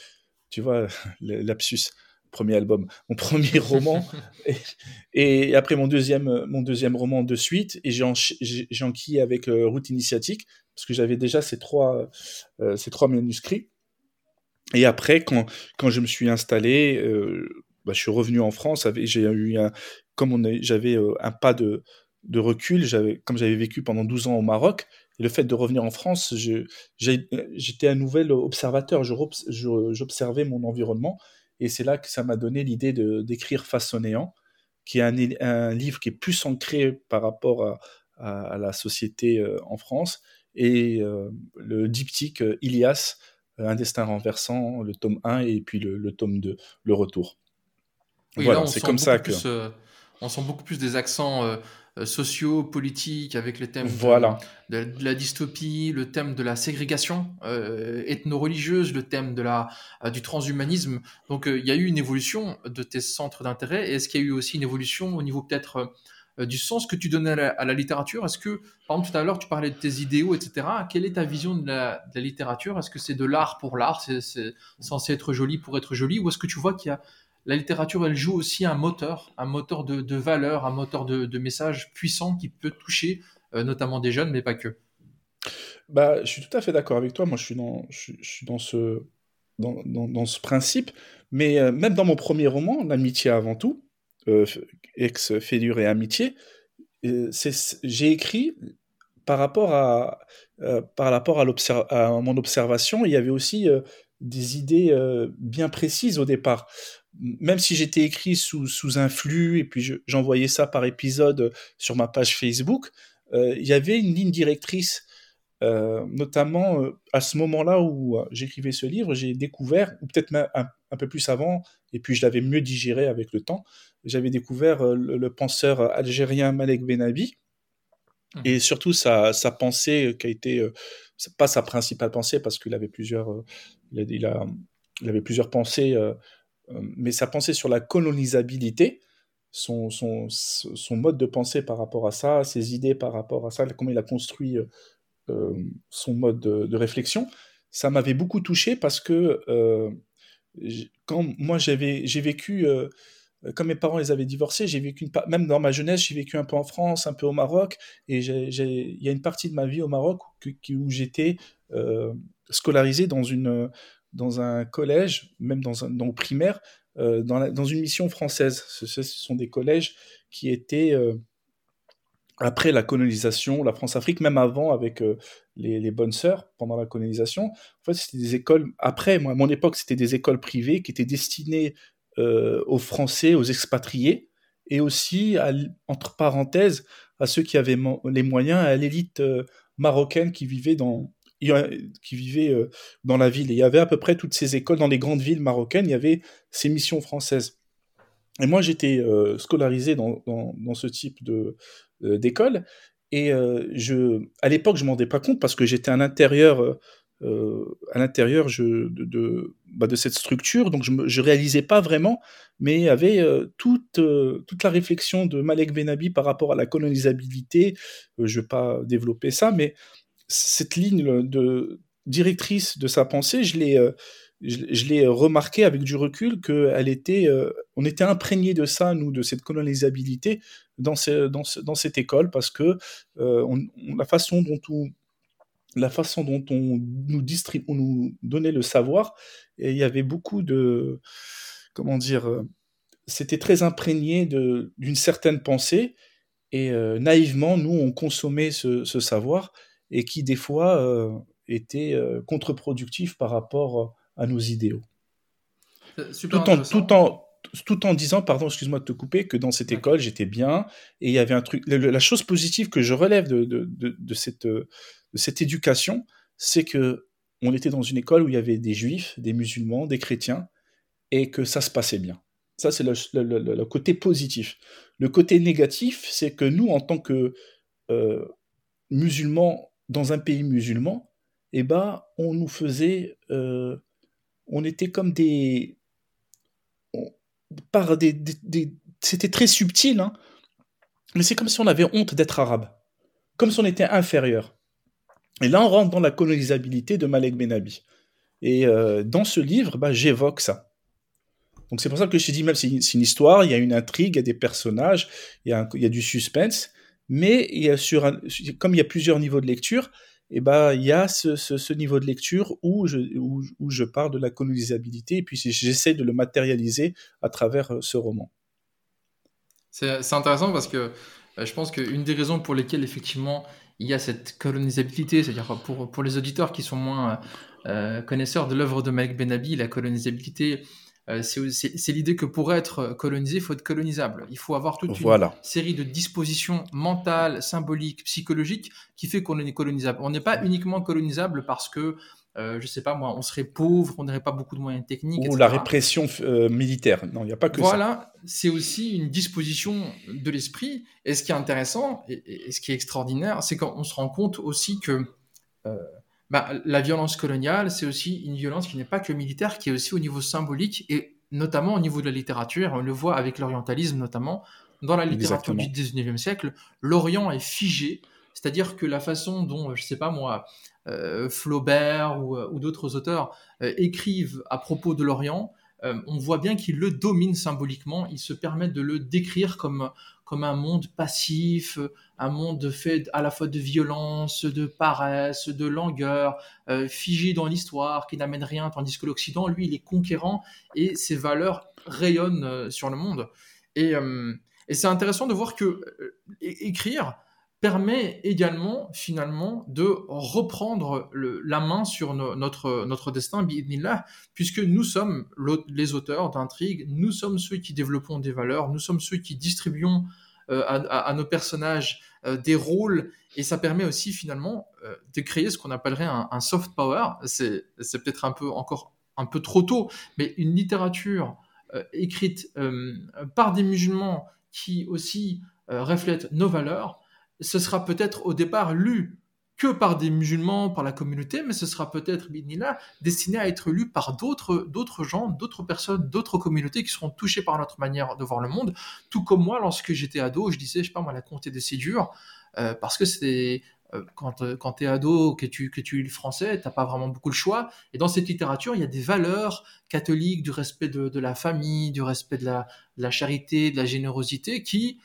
tu vois, lapsus, premier album, mon premier roman, et, après mon deuxième, mon deuxième roman de suite, et j'ai enquillé avec Route Initiatique, parce que j'avais déjà ces trois, euh, ces trois manuscrits. Et après, quand, quand je me suis installé, euh, bah, je suis revenu en France. J'ai eu un, comme j'avais euh, un pas de, de recul, comme j'avais vécu pendant 12 ans au Maroc, et le fait de revenir en France, j'étais un nouvel observateur. J'observais mon environnement, et c'est là que ça m'a donné l'idée d'écrire Face qui est un, livre qui est plus ancré par rapport à, à la société en France et euh, le diptyque euh, Ilias, euh, Un destin renversant, le tome 1 et puis le, tome 2, Le retour. voilà, c'est comme ça que. on sent beaucoup plus des accents sociaux, politiques, avec le thème voilà. de, la dystopie, le thème de la ségrégation ethno-religieuse, le thème de la, du transhumanisme. Donc il y a eu une évolution de tes centres d'intérêt. Et est-ce qu'il y a eu aussi une évolution au niveau peut-être euh, du sens que tu donnais à la, littérature? Est-ce que, par exemple, tout à l'heure, tu parlais de tes idéaux, etc. Quelle est ta vision de la, littérature? Est-ce que c'est de l'art pour l'art? C'est censé être joli pour être joli? Ou est-ce que tu vois qu'il y a la littérature, elle joue aussi un moteur, un moteur de, de valeur, un moteur de, message puissant qui peut toucher euh, notamment des jeunes, mais pas que? Bah, je suis tout à fait d'accord avec toi. Moi, je suis dans, ce principe. Mais euh, même dans mon premier roman, L'amitié avant tout, euh, ex-Fêlure et Amitié, j'ai écrit par rapport à, par rapport à, mon observation. Il y avait aussi des idées bien précises au départ même si j'étais écrit sous, sous un flux et puis j'envoyais ça par épisode sur ma page Facebook, euh, il y avait une ligne directrice. Euh, notamment euh, à ce moment-là où j'écrivais ce livre, j'ai découvert, ou peut-être un, un, peu plus avant, et puis je l'avais mieux digéré avec le temps, j'avais découvert le, penseur algérien Malek Benabi, mmh. et surtout sa, sa, pensée qui a été, pas sa principale pensée, parce qu'il avait plusieurs, il, a, il, avait plusieurs pensées euh, mais sa pensée sur la colonisabilité, son, son, son, mode de pensée par rapport à ça, ses idées par rapport à ça, comment il a construit euh, euh, son mode de, réflexion, ça m'avait beaucoup touché parce que quand moi j'ai vécu comme mes parents les avaient divorcés, j'ai vécu une, même dans ma jeunesse, j'ai vécu un peu en France, un peu au Maroc, et il y a une partie de ma vie au Maroc où, j'étais scolarisé dans une dans un collège, même dans un dans primaire, euh, dans, dans, une mission française. Ce, sont des collèges qui étaient euh, après la colonisation, la France-Afrique, même avant avec euh, les, les, bonnes sœurs pendant la colonisation. En fait, c'était des écoles. Après, moi, à mon époque, c'était des écoles privées qui étaient destinées aux Français, aux expatriés, et aussi, entre parenthèses, à ceux qui avaient les moyens, à l'élite marocaine qui vivait dans, qui euh, dans la ville. Et il y avait à peu près toutes ces écoles dans les grandes villes marocaines, il y avait ces missions françaises. Et moi, j'étais euh, scolarisé dans, dans, ce type euh, d'école. Et je, à l'époque, je m'en rendais pas compte parce que j'étais à l'intérieur, à l'intérieur bah, de, cette structure, donc je, ne réalisais pas vraiment, mais avait toute, toute la réflexion de Malek Benabi par rapport à la colonisabilité. je vais pas développer ça, mais cette ligne de directrice de sa pensée, je l'ai, euh, je, l'ai remarqué avec du recul qu'elle était, euh, était imprégné de ça, nous, de cette colonisabilité dans, cette école, parce que euh, la façon dont on, la façon dont on nous distribue, on nous donnait le savoir, et il y avait beaucoup de, comment dire, c'était très imprégné d'une certaine pensée, et naïvement, nous, on consommait ce, ce savoir, et qui des fois euh, était euh, contre-productif par rapport euh, à nos idéaux. Tout en, tout, en, tout en disant, pardon, excuse-moi de te couper, que dans cette école, j'étais bien, et il y avait un truc... la chose positive que je relève de, de, de, cette, de cette éducation, c'est que on était dans une école où il y avait des juifs, des musulmans, des chrétiens, et que ça se passait bien. Ça, c'est le, le, le, côté positif. Le côté négatif, c'est que nous, en tant que musulmans dans un pays musulman, eh ben, on nous faisait, euh, on était comme des, par des, c'était très subtil, hein, mais c'est comme si on avait honte d'être arabe, comme si on était inférieur. Et là, on rentre dans la colonisabilité de Malek Benabi. Et euh, dans ce livre, bah, j'évoque ça. Donc c'est pour ça que je dis, même c'est une, une, histoire, il y a une intrigue, il y a des personnages, il y a, il y a du suspense, mais il y a sur comme il y a plusieurs niveaux de lecture, eh ben, il y a ce, niveau de lecture où je, parle de la colonisabilité et puis j'essaie de le matérialiser à travers euh, ce roman. C'est intéressant parce que euh, je pense qu'une des raisons pour lesquelles effectivement il y a cette colonisabilité, c'est-à-dire pour, les auditeurs qui sont moins euh, connaisseurs de l'œuvre de Mike Benabi, la colonisabilité, c'est l'idée que pour être colonisé, il faut être colonisable. Il faut avoir toute une série de dispositions mentales, symboliques, psychologiques qui fait qu'on est colonisable. On n'est pas uniquement colonisable parce que, euh, je sais pas moi, on serait pauvre, on n'aurait pas beaucoup de moyens techniques. Ou la répression euh, militaire. Non, il n'y a pas que ça. Voilà, c'est aussi une disposition de l'esprit. Et ce qui est intéressant et, ce qui est extraordinaire, c'est qu'on se rend compte aussi que euh, bah, la violence coloniale, c'est aussi une violence qui n'est pas que militaire, qui est aussi au niveau symbolique et notamment au niveau de la littérature. On le voit avec l'orientalisme notamment. Dans la littérature du 19e siècle, l'Orient est figé, c'est-à-dire que la façon dont, je sais pas moi, euh, Flaubert ou, euh, d'autres auteurs euh, écrivent à propos de l'Orient, on voit bien qu'ils le dominent symboliquement, ils se permettent de le décrire comme comme un monde passif, un monde fait à la fois de violence, de paresse, de langueur, euh, figé dans l'histoire, qui n'amène rien, tandis que l'Occident, lui, il est conquérant et ses valeurs rayonnent euh, sur le monde. Et euh, Et c'est intéressant de voir que écrire permet également finalement de reprendre la main sur notre, destin, puisque nous sommes les auteurs d'intrigues, nous sommes ceux qui développons des valeurs, nous sommes ceux qui distribuons euh, à, nos personnages euh, des rôles, et ça permet aussi finalement de créer ce qu'on appellerait un, un soft power. C'est peut-être un peu encore un peu trop tôt, mais une littérature écrite par des musulmans qui aussi reflètent nos valeurs, ce sera peut-être au départ lu que par des musulmans, par la communauté, mais ce sera peut-être, là, destiné à être lu par d'autres, d'autres gens, d'autres personnes, d'autres communautés qui seront touchées par notre manière de voir le monde. Tout comme moi, lorsque j'étais ado, je disais, je sais pas moi, la comté de Sédur, euh, parce que c'est euh, quand, euh, tu es ado, que tu, que tu lis le français, t'as pas vraiment beaucoup le choix. Et dans cette littérature, il y a des valeurs catholiques, du respect de, la famille, du respect de la, de la, charité, de la générosité, qui,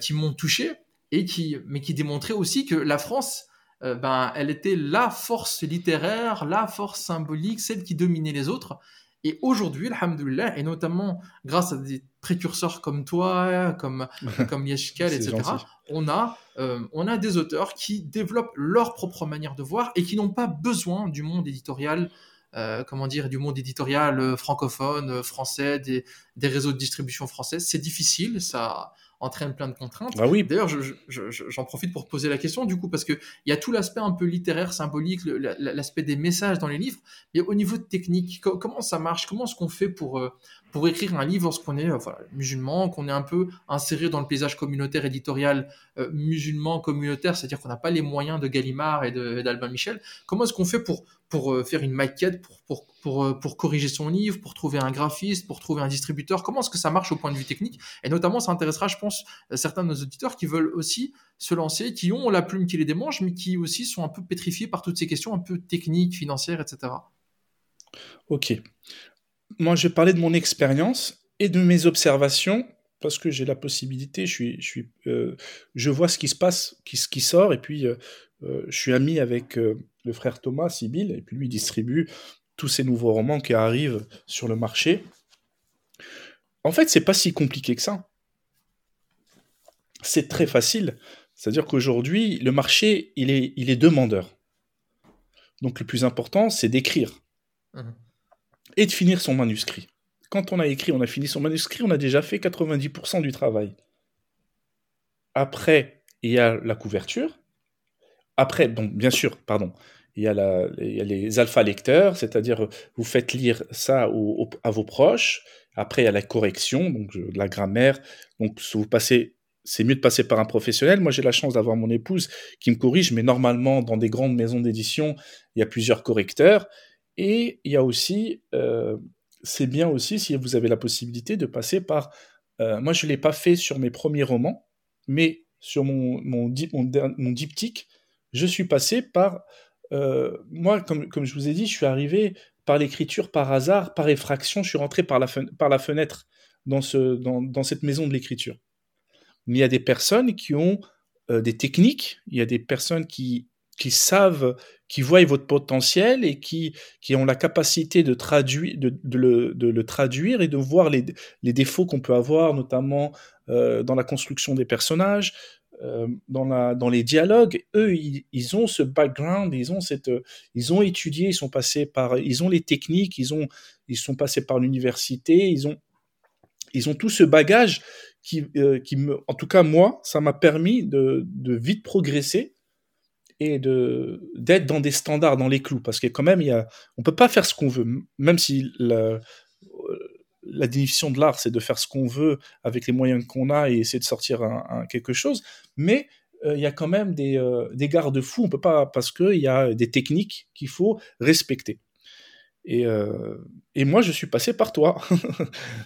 qui m'ont touché et qui, mais qui démontrait aussi que la France, euh, ben, elle était la force littéraire, la force symbolique, celle qui dominait les autres. Et aujourd'hui, alhamdoulilah, et notamment grâce à des précurseurs comme toi, comme, comme Yeshkal, etc., on a, euh, on a des auteurs qui développent leur propre manière de voir et qui n'ont pas besoin du monde éditorial, euh, comment dire, du monde éditorial francophone, français, des, des réseaux de distribution français. C'est difficile, ça, entraîne plein de contraintes. Ah oui. D'ailleurs, j'en profite pour poser la question du coup parce que il y a tout l'aspect un peu littéraire, symbolique, l'aspect des messages dans les livres, mais au niveau technique, comment ça marche? Comment est-ce qu'on fait pour euh, pour écrire un livre lorsqu'on est euh, musulman, qu'on est un peu inséré dans le paysage communautaire éditorial euh, musulman communautaire, c'est-à-dire qu'on n'a pas les moyens de Gallimard et d'Albin Michel? Comment est-ce qu'on fait pour pour euh, faire une maquette, pour, pour, pour, pour, corriger son livre, pour trouver un graphiste, pour trouver un distributeur. Comment est-ce que ça marche au point de vue technique? Et notamment, ça intéressera, je pense, certains de nos auditeurs qui veulent aussi se lancer, qui ont la plume qui les démange, mais qui aussi sont un peu pétrifiés par toutes ces questions un peu techniques, financières, etc. Ok. Moi, je vais parler de mon expérience et de mes observations parce que j'ai la possibilité, je, suis, je, suis, euh, je vois ce qui se passe, qui, ce qui sort, et puis euh, euh, je suis ami avec le frère Thomas, Sibyl, et puis lui distribue tous ces nouveaux romans qui arrivent sur le marché. En fait, c'est pas si compliqué que ça. C'est très facile. C'est-à-dire qu'aujourd'hui, le marché, il est, il est demandeur. Donc le plus important, c'est d'écrire. Mmh et de finir son manuscrit. Quand on a écrit, on a fini son manuscrit, on a déjà fait 90% du travail. Après, il y a la couverture. Après, donc bien sûr, pardon, il y a, les alpha lecteurs, c'est-à-dire vous faites lire ça à vos proches. Après, il y a la correction, donc la grammaire. Donc, vous passez, c'est mieux de passer par un professionnel. Moi, j'ai la chance d'avoir mon épouse qui me corrige, mais normalement, dans des grandes maisons d'édition, il y a plusieurs correcteurs. Et il y a aussi, euh, c'est bien aussi si vous avez la possibilité de passer par. Euh, moi, je ne l'ai pas fait sur mes premiers romans, mais sur mon, diptyque, je suis passé par. Euh, moi, comme, je vous ai dit, je suis arrivé par l'écriture par hasard, par effraction, je suis rentré par la, fenêtre dans, ce, dans, dans cette maison de l'écriture. Mais il y a des personnes qui ont des techniques, il y a des personnes qui savent, qui voient votre potentiel et qui, ont la capacité de, traduire, de, le, traduire et de voir les, les défauts qu'on peut avoir, notamment euh, dans la construction des personnages, euh, dans, la, dans les dialogues. Eux, ils, ils, ont ce background, ils ont, cette, ils ont étudié, ils sont passés par, ils ont les techniques, ils, ont, ils sont passés par l'université, ils ont, ils ont tout ce bagage qui, euh, qui me, en tout cas moi, ça m'a permis de, de vite progresser et de d'être dans des standards, dans les clous, parce que quand même, il y a, on peut pas faire ce qu'on veut, même si la définition de l'art, c'est de faire ce qu'on veut avec les moyens qu'on a et essayer de sortir quelque chose, mais euh, il y a quand même des, euh, garde-fous, on peut pas, parce qu'il y a des techniques qu'il faut respecter. Et, euh, moi, je suis passé par toi,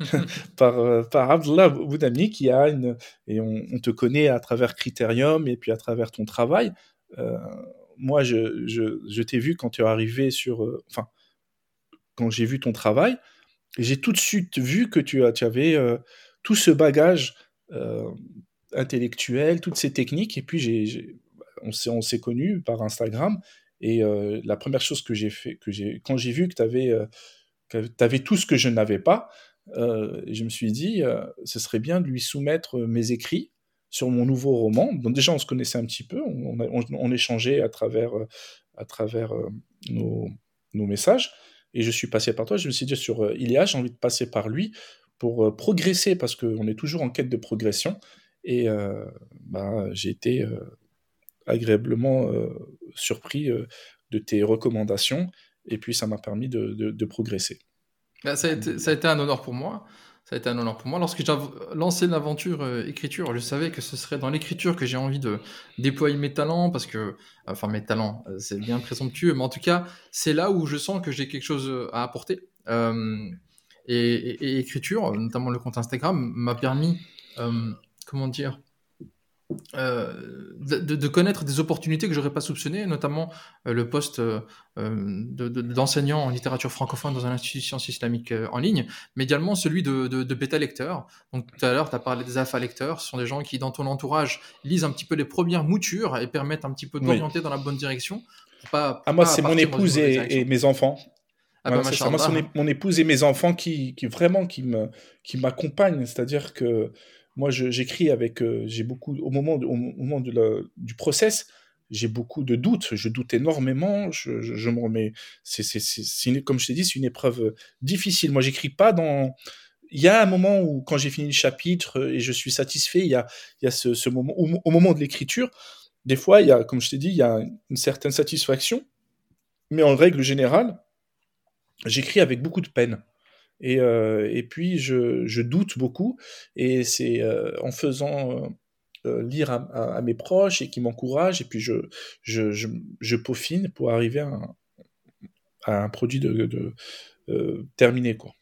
par, par Abdullah Boudami, qui a une. Et on, te connaît à travers Critérium et puis à travers ton travail. Moi, je, t'ai vu quand tu es arrivé sur. Enfin, quand j'ai vu ton travail, j'ai tout de suite vu que tu, avais euh, tout ce bagage intellectuel, toutes ces techniques. Et puis, on s'est, on connus par Instagram. Et la première chose que j'ai fait, que j'ai, quand j'ai vu que tu avais, avais, tout ce que je n'avais pas, je me suis dit, ce serait bien de lui soumettre mes écrits sur mon nouveau roman. Donc déjà, on se connaissait un petit peu, on, échangeait à travers, à travers nos, messages. Et je suis passé par toi, je me suis dit sur Ilia, j'ai envie de passer par lui pour progresser, parce qu'on est toujours en quête de progression. Et bah, j'ai été agréablement surpris de tes recommandations, et puis ça m'a permis de, progresser. Bah, ça, a été, un honneur pour moi. Ça a été un honneur pour moi. Lorsque j'ai lancé l'aventure écriture, je savais que ce serait dans l'écriture que j'ai envie de déployer mes talents, parce que, enfin mes talents, c'est bien présomptueux, mais en tout cas, c'est là où je sens que j'ai quelque chose à apporter. et, écriture, notamment le compte Instagram, m'a permis comment dire, euh, de, connaître des opportunités que j'aurais pas soupçonnées, notamment euh, le poste euh, d'enseignant en littérature francophone dans une institution islamique en ligne, mais également celui de, bêta lecteur. Donc tout à l'heure, tu as parlé des alpha lecteurs, ce sont des gens qui, dans ton entourage, lisent un petit peu les premières moutures et permettent un petit peu d'orienter dans la bonne direction. Pas, ah, moi, c'est mon épouse et, mes enfants. Ah bah, moi, c'est mon épouse et mes enfants qui, qui vraiment qui me qui m'accompagnent, c'est-à-dire que moi, j'écris avec, euh, j'ai beaucoup, au moment, au moment de du process, j'ai beaucoup de doutes, je doute énormément, je, je, me remets, c'est, comme je t'ai dit, c'est une épreuve euh, difficile. Moi, j'écris pas dans, il y a un moment où, quand j'ai fini le chapitre euh, et je suis satisfait, il y a, il y a ce, moment, au, moment de l'écriture, des fois, il y a, comme je t'ai dit, il y a une certaine satisfaction, mais en règle générale, j'écris avec beaucoup de peine. Et, euh, et puis, je, doute beaucoup. Et c'est euh, en faisant euh, lire à, mes proches et qui m'encouragent, et puis je, peaufine pour arriver à un, produit de, terminé. Quoi.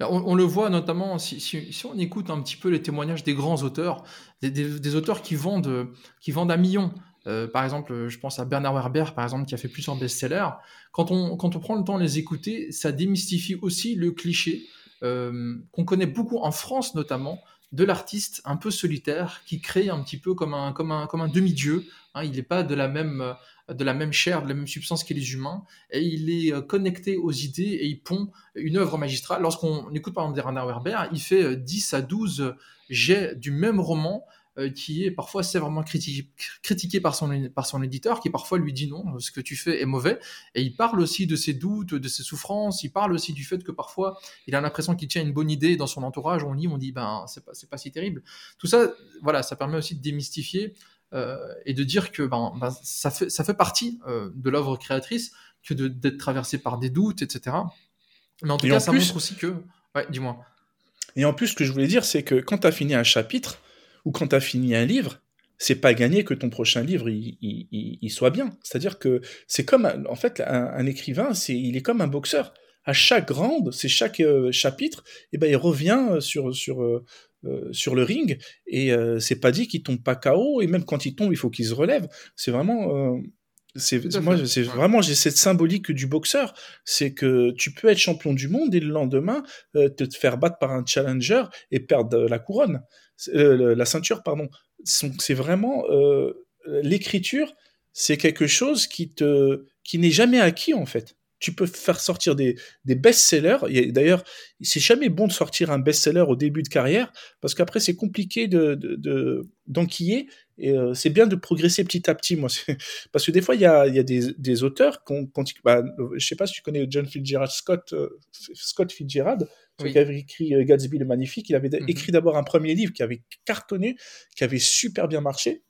On, on, le voit notamment si, on écoute un petit peu les témoignages des grands auteurs, des auteurs qui vendent, qui vendent à millions. Euh, par exemple, je pense à Bernard Werber, par exemple, qui a fait plusieurs best-sellers. Quand on, quand on prend le temps de les écouter, ça démystifie aussi le cliché euh, qu'on connaît beaucoup en France notamment de l'artiste un peu solitaire qui crée un petit peu comme un, comme un, comme un demi-dieu. Hein, il n'est pas de la même de la même chair, de la même substance que les humains, et il est euh, connecté aux idées et il pond une œuvre magistrale. Lorsqu'on écoute par exemple Bernard Werber, il fait 10 à 12 jets du même roman euh, qui est parfois sévèrement critiqué, critiqué par, son, par son éditeur, qui parfois lui dit non, ce que tu fais est mauvais. Et il parle aussi de ses doutes, de ses souffrances, il parle aussi du fait que parfois il a l'impression qu'il tient une bonne idée dans son entourage, on lit, on dit ben c'est pas, pas si terrible. Tout ça, voilà, ça permet aussi de démystifier euh, et de dire que ben, ben, ça, fait, ça fait partie euh, de l'œuvre créatrice que d'être traversé par des doutes, etc. Mais en tout cas, ça montre aussi que... Ouais, dis-moi. Et en plus, ce que je voulais dire, c'est que quand tu as fini un chapitre, ou quand tu as fini un livre, c'est pas gagné que ton prochain livre il, soit bien. C'est-à-dire que c'est comme en fait un, écrivain, c'est il est comme un boxeur. À chaque grande, c'est chaque euh, chapitre, et eh ben il revient sur sur euh, euh, sur le ring et c'est pas dit qu'il tombe pas KO et même quand il tombe, il faut qu'il se relève. C'est vraiment c'est moi c'est vraiment j'ai cette symbolique du boxeur, c'est que tu peux être champion du monde et le lendemain te faire battre par un challenger et perdre la couronne. Euh, la ceinture, pardon. C'est vraiment euh, l'écriture, c'est quelque chose qui te qui n'est jamais acquis en fait. Tu peux faire sortir des, des best-sellers. D'ailleurs, c'est jamais bon de sortir un best-seller au début de carrière parce qu'après c'est compliqué de d'enquiller. Et euh, c'est bien de progresser petit à petit. Moi, parce que des fois il y a, y a des, des auteurs quand, quand bah, je sais pas si tu connais John Fitzgerald Scott Scott Fitzgerald qui avait écrit euh, Gatsby le Magnifique. Il avait mhm. écrit d'abord un premier livre qui avait cartonné, qui avait super bien marché.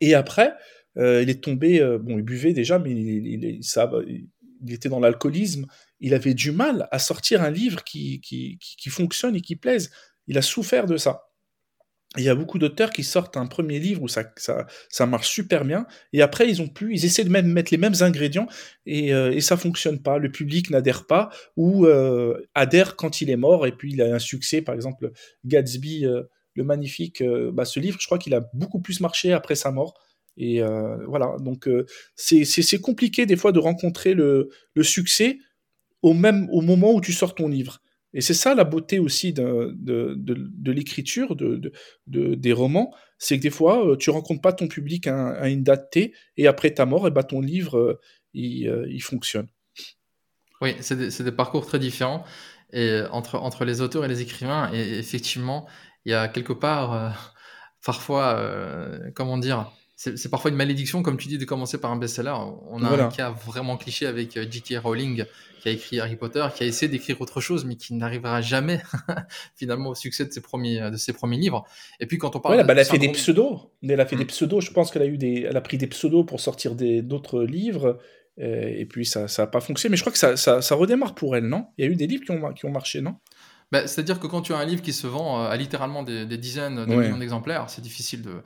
Et après, euh, il est tombé, euh, bon, il buvait déjà, mais il, il, ça, il était dans l'alcoolisme. Il avait du mal à sortir un livre qui, qui, qui fonctionne et qui plaise. Il a souffert de ça. Il y a beaucoup d'auteurs qui sortent un premier livre où ça, ça, marche super bien, et après ils ont plus, ils essaient de même mettre les mêmes ingrédients et, euh, et ça fonctionne pas. Le public n'adhère pas ou euh, adhère quand il est mort et puis il a un succès. Par exemple, Gatsby, euh, le magnifique, euh, bah, ce livre, je crois qu'il a beaucoup plus marché après sa mort. Et voilà, donc c'est compliqué des fois de rencontrer le, le succès au même au moment où tu sors ton livre. Et c'est ça la beauté aussi de, de, de, l'écriture, de, des romans, c'est que des fois, euh, tu rencontres pas ton public à, une date T, et après ta mort, et bah, ton livre, euh, il, euh, il, fonctionne. Oui, c'est des, parcours très différents. et entre, entre les auteurs et les écrivains. Et effectivement, il y a quelque part, parfois, comment dire, c'est parfois une malédiction, comme tu dis, de commencer par un best-seller. On a un cas vraiment cliché avec euh, J.K. Rowling, qui a écrit Harry Potter, qui a essayé d'écrire autre chose, mais qui n'arrivera jamais finalement au succès de ses premiers, de ses premiers livres. Et puis quand on parle, ouais, bah, elle a fait des pseudos. Elle a fait des hmm. pseudos. Je pense qu'elle a eu des, elle a pris des pseudos pour sortir d'autres livres. Et puis ça, ça a pas fonctionné. Mais je crois que ça, ça, ça redémarre pour elle, non? Il y a eu des livres qui ont, qui ont marché, non? Bah, C'est-à-dire que quand tu as un livre qui se vend euh, à littéralement des, dizaines de millions d'exemplaires, c'est difficile, de,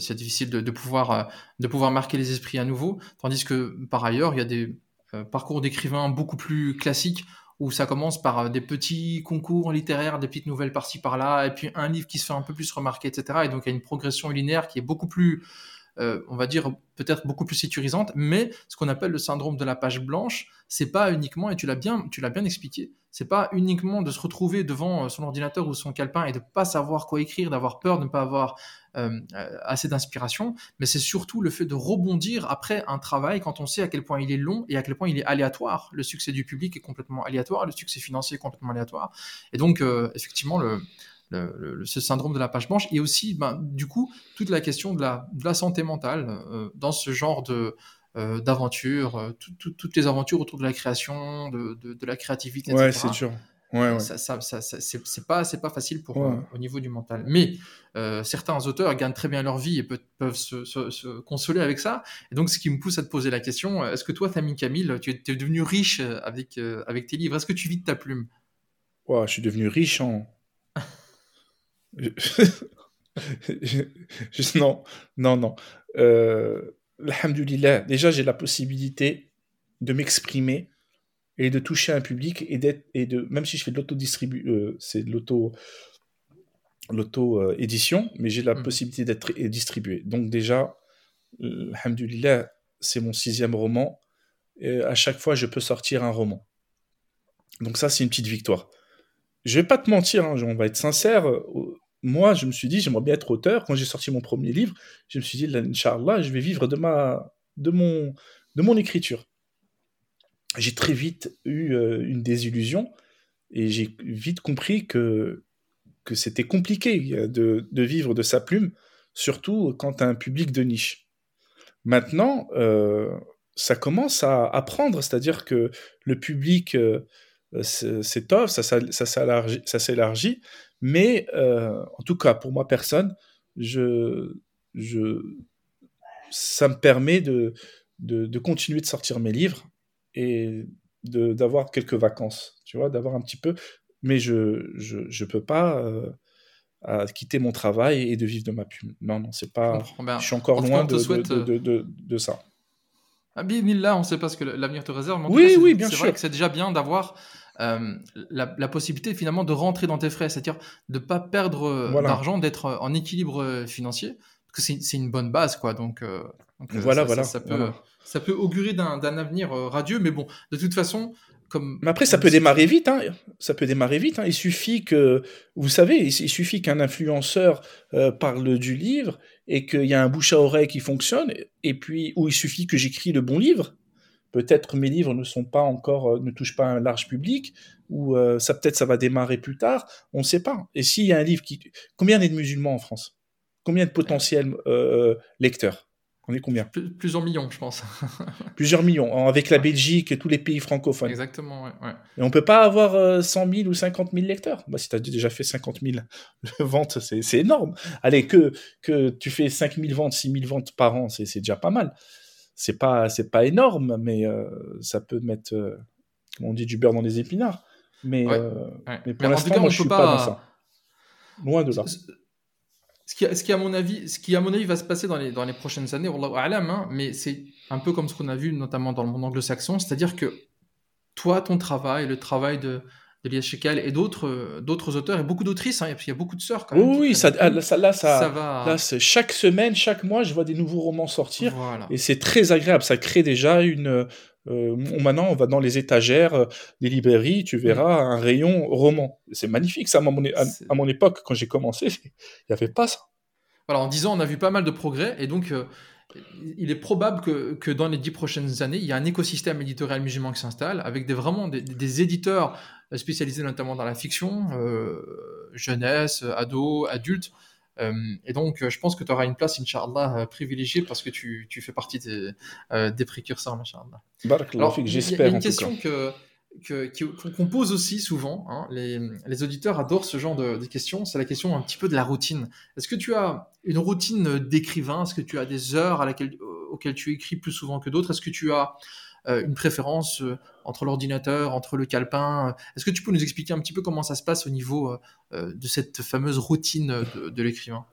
c'est difficile de, pouvoir, euh, de pouvoir marquer les esprits à nouveau. Tandis que par ailleurs, il y a des euh, parcours d'écrivains beaucoup plus classiques où ça commence par des petits concours littéraires, des petites nouvelles par-ci par-là, et puis un livre qui se fait un peu plus remarquer, etc. Et donc il y a une progression linéaire qui est beaucoup plus euh, on va dire peut-être beaucoup plus sécurisante, mais ce qu'on appelle le syndrome de la page blanche, c'est pas uniquement, et tu l'as bien, tu l'as bien expliqué, c'est pas uniquement de se retrouver devant euh, son ordinateur ou son calepin et de pas savoir quoi écrire, d'avoir peur de ne pas avoir euh, assez d'inspiration, mais c'est surtout le fait de rebondir après un travail quand on sait à quel point il est long et à quel point il est aléatoire. Le succès du public est complètement aléatoire, le succès financier est complètement aléatoire, et donc effectivement le ce syndrome de la page blanche, et aussi, ben, du coup, toute la question de la, de la santé mentale euh, dans ce genre de euh, d'aventures, euh, toutes les aventures autour de la création, de, de, la créativité, ouais, c'est sûr. Ouais, ouais. Ça, ça, ça c'est pas pas facile pour au niveau du mental. Mais certains auteurs gagnent très bien leur vie et peuvent se, se, consoler avec ça. Et donc, ce qui me pousse à te poser la question est-ce que toi, Tammy Camille, tu es, es, devenu riche avec avec tes livres? Est-ce que tu vis de ta plume? Ouais, Je suis devenu riche en non, non, non. Euh, déjà j'ai la possibilité de m'exprimer et de toucher un public et d'être et de même si je fais de l'auto-distribu, euh, c'est de l'auto l'auto édition, mais j'ai la mmh. possibilité d'être distribué. Donc déjà, alhamdoulilah, c'est mon sixième roman. Et à chaque fois, je peux sortir un roman. Donc ça, c'est une petite victoire. Je vais pas te mentir, hein, on va être sincère moi, je me suis dit, j'aimerais bien être auteur. Quand j'ai sorti mon premier livre, je me suis dit, Inch'Allah, je vais vivre de, ma, de, mon, de mon écriture. J'ai très vite eu euh, une désillusion et j'ai vite compris que, que c'était compliqué euh, de, de, vivre de sa plume, surtout quand tu un public de niche. Maintenant, euh, ça commence à, apprendre, c'est-à-dire que le public s'étoffe, ça, ça s'élargit, mais euh, en tout cas, pour moi, personne, je, je, ça me permet de, de, continuer de sortir mes livres et d'avoir quelques vacances, tu vois, d'avoir un petit peu. Mais je ne je, peux pas euh, quitter mon travail et de vivre de ma plume. Non, non, c'est pas. Je, suis encore loin de, de, de, de, ça. Ah, là, on ne sait pas ce que l'avenir te réserve. Mais oui, oui, bien sûr. C'est vrai que c'est déjà bien d'avoir euh, la, possibilité finalement de rentrer dans tes frais, c'est-à-dire de ne pas perdre euh, d'argent, d'être euh, en équilibre financier, parce que c'est une bonne base, quoi. Donc, voilà, ça, voilà, ça, peut, ça peut augurer d'un avenir radieux, mais bon, de toute façon, comme, mais après, ça peut démarrer vite. Hein. Ça peut démarrer vite. Hein. Il suffit que, vous savez, il, suffit qu'un influenceur parle du livre et qu'il y a un bouche à oreille qui fonctionne, et puis, ou il suffit que j'écris le bon livre, peut-être mes livres ne sont pas encore, euh, ne touchent pas un large public, ou euh, ça peut-être ça va démarrer plus tard, on ne sait pas. Et s'il y a un livre qui, combien il y a de musulmans en France? Combien de potentiels euh, lecteurs? On est combien? Plusieurs millions, je pense. Plusieurs millions, avec la Belgique et tous les pays francophones. Exactement, ouais. Et on peut pas avoir 100 000 ou 50 000 lecteurs? Bah, si tu as déjà fait 50 000 ventes, c'est énorme. Allez, que, que tu fais 5 000 ventes, 6 000 ventes par an, c'est déjà pas mal c'est pas c'est pas énorme, mais euh, ça peut mettre, euh, on dit, du beurre dans les épinards. Mais, euh, mais pour l'instant, moi, je suis pas... dans ça. Loin de là. Ce qui, ce qui, à mon avis, ce qui, à mon avis, va se passer dans les, dans les prochaines années, alam, hein, mais c'est un peu comme ce qu'on a vu notamment dans le monde anglo-saxon, c'est-à-dire que toi, ton travail, le travail de, Elias Shekel et d'autres d'autres auteurs et beaucoup d'autrices. Hein, il y a beaucoup de sœurs quand même. Oui, ça, là, ça, là, ça, va... là, chaque semaine, chaque mois, je vois des nouveaux romans sortir et c'est très agréable. Ça crée déjà une. Euh, maintenant, on va dans les étagères euh, des librairies, tu verras mm. un rayon roman. C'est magnifique. Ça, à mon, à, mon époque, quand j'ai commencé, il n'y avait pas ça. Voilà, en 10 ans, on a vu pas mal de progrès et donc. Euh, il est probable que, que, dans les dix prochaines années, il y a un écosystème éditorial musulman qui s'installe avec des, vraiment des, éditeurs spécialisés notamment dans la fiction, euh, jeunesse, ado, adulte. Euh, et donc, je pense que tu auras une place, Inch'Allah, privilégiée parce que tu, tu fais partie des, des précurseurs, Inch'Allah. J'espère. Il y a une question que qu'on pose aussi souvent. Hein. Les, auditeurs adorent ce genre de, questions. C'est la question un petit peu de la routine. Est-ce que tu as une routine d'écrivain? Est-ce que tu as des heures laquelle, auxquelles tu écris plus souvent que d'autres? Est-ce que tu as euh, une préférence euh, entre l'ordinateur, entre le calepin? Est-ce que tu peux nous expliquer un petit peu comment ça se passe au niveau euh, de cette fameuse routine de, l'écrivain?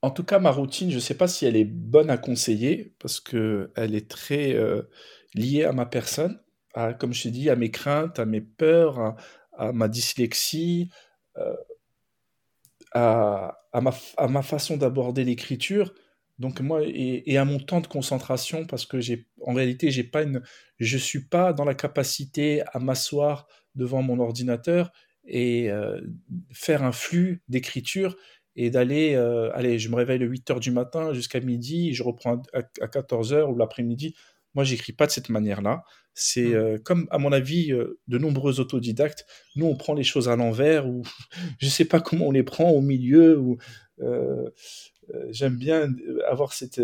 En tout cas, ma routine, je ne sais pas si elle est bonne à conseiller parce qu'elle est très liée à ma personne comme je t'ai dit, à mes craintes, à mes peurs, à, ma dyslexie, euh, à, ma, à, façon d'aborder l'écriture. Donc moi et, à mon temps de concentration parce que j'ai en réalité j'ai pas une je suis pas dans la capacité à m'asseoir devant mon ordinateur et euh, faire un flux d'écriture et d'aller euh, allez je me réveille le 8 heures du matin jusqu'à midi je reprends à, à 14 heures ou l'après-midi moi, j'écris pas de cette manière-là. C'est mmh. euh, comme, à mon avis, euh, de nombreux autodidactes. Nous, on prend les choses à l'envers ou je sais pas comment on les prend au milieu. Ou euh, j'aime bien avoir cette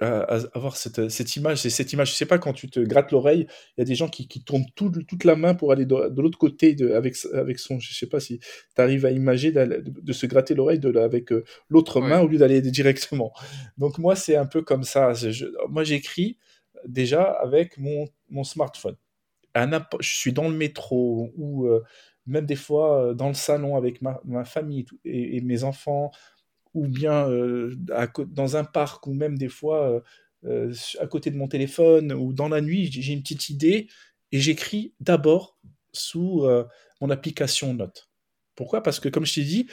avoir cette, cette image. C'est cette image. Je sais pas quand tu te grattes l'oreille, il y a des gens qui, qui tournent toute la main pour aller de, l'autre côté de, avec avec son. Je sais pas si tu arrives à imaginer de, se gratter l'oreille avec l'autre main au lieu d'aller directement. Donc moi, c'est un peu comme ça. moi, j'écris déjà avec mon, smartphone. je suis dans le métro ou euh, même des fois euh, dans le salon avec ma, famille et, mes enfants, ou bien euh, dans un parc, ou même des fois à côté de mon téléphone, ou dans la nuit, j'ai une petite idée et j'écris d'abord sous mon application Note. Pourquoi? Parce que comme je t'ai dit,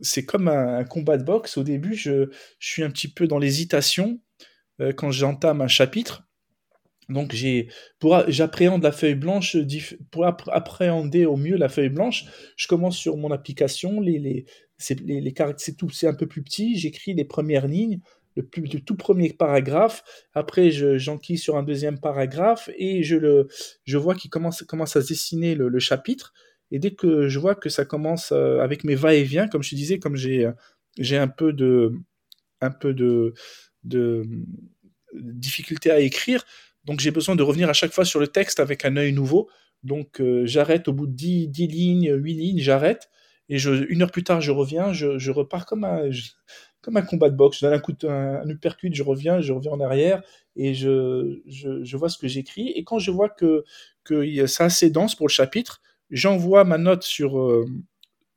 c'est comme un, combat de boxe. Au début, je suis un petit peu dans l'hésitation euh, quand j'entame un chapitre. Donc j'ai pour j'appréhende la feuille blanche pour appréhender au mieux la feuille blanche, je commence sur mon application les les c'est les, c'est tout c'est un peu plus petit, j'écris les premières lignes, le, tout premier paragraphe, après j'enquille sur un deuxième paragraphe et je le je vois qu'il commence commence à se dessiner le, chapitre et dès que je vois que ça commence euh, avec mes va-et-vient comme je disais comme j'ai j'ai un peu de un peu de de difficulté à écrire. Donc j'ai besoin de revenir à chaque fois sur le texte avec un œil nouveau. Donc euh, j'arrête au bout de 10, 10 lignes, 8 lignes, j'arrête. Et une heure plus tard, je reviens, je, repars comme un, comme un combat de boxe. Je donne un coup de, un, uppercut, je reviens, je reviens en arrière et je, je, je vois ce que j'écris. Et quand je vois que, que c'est assez dense pour le chapitre, j'envoie ma note sur, euh,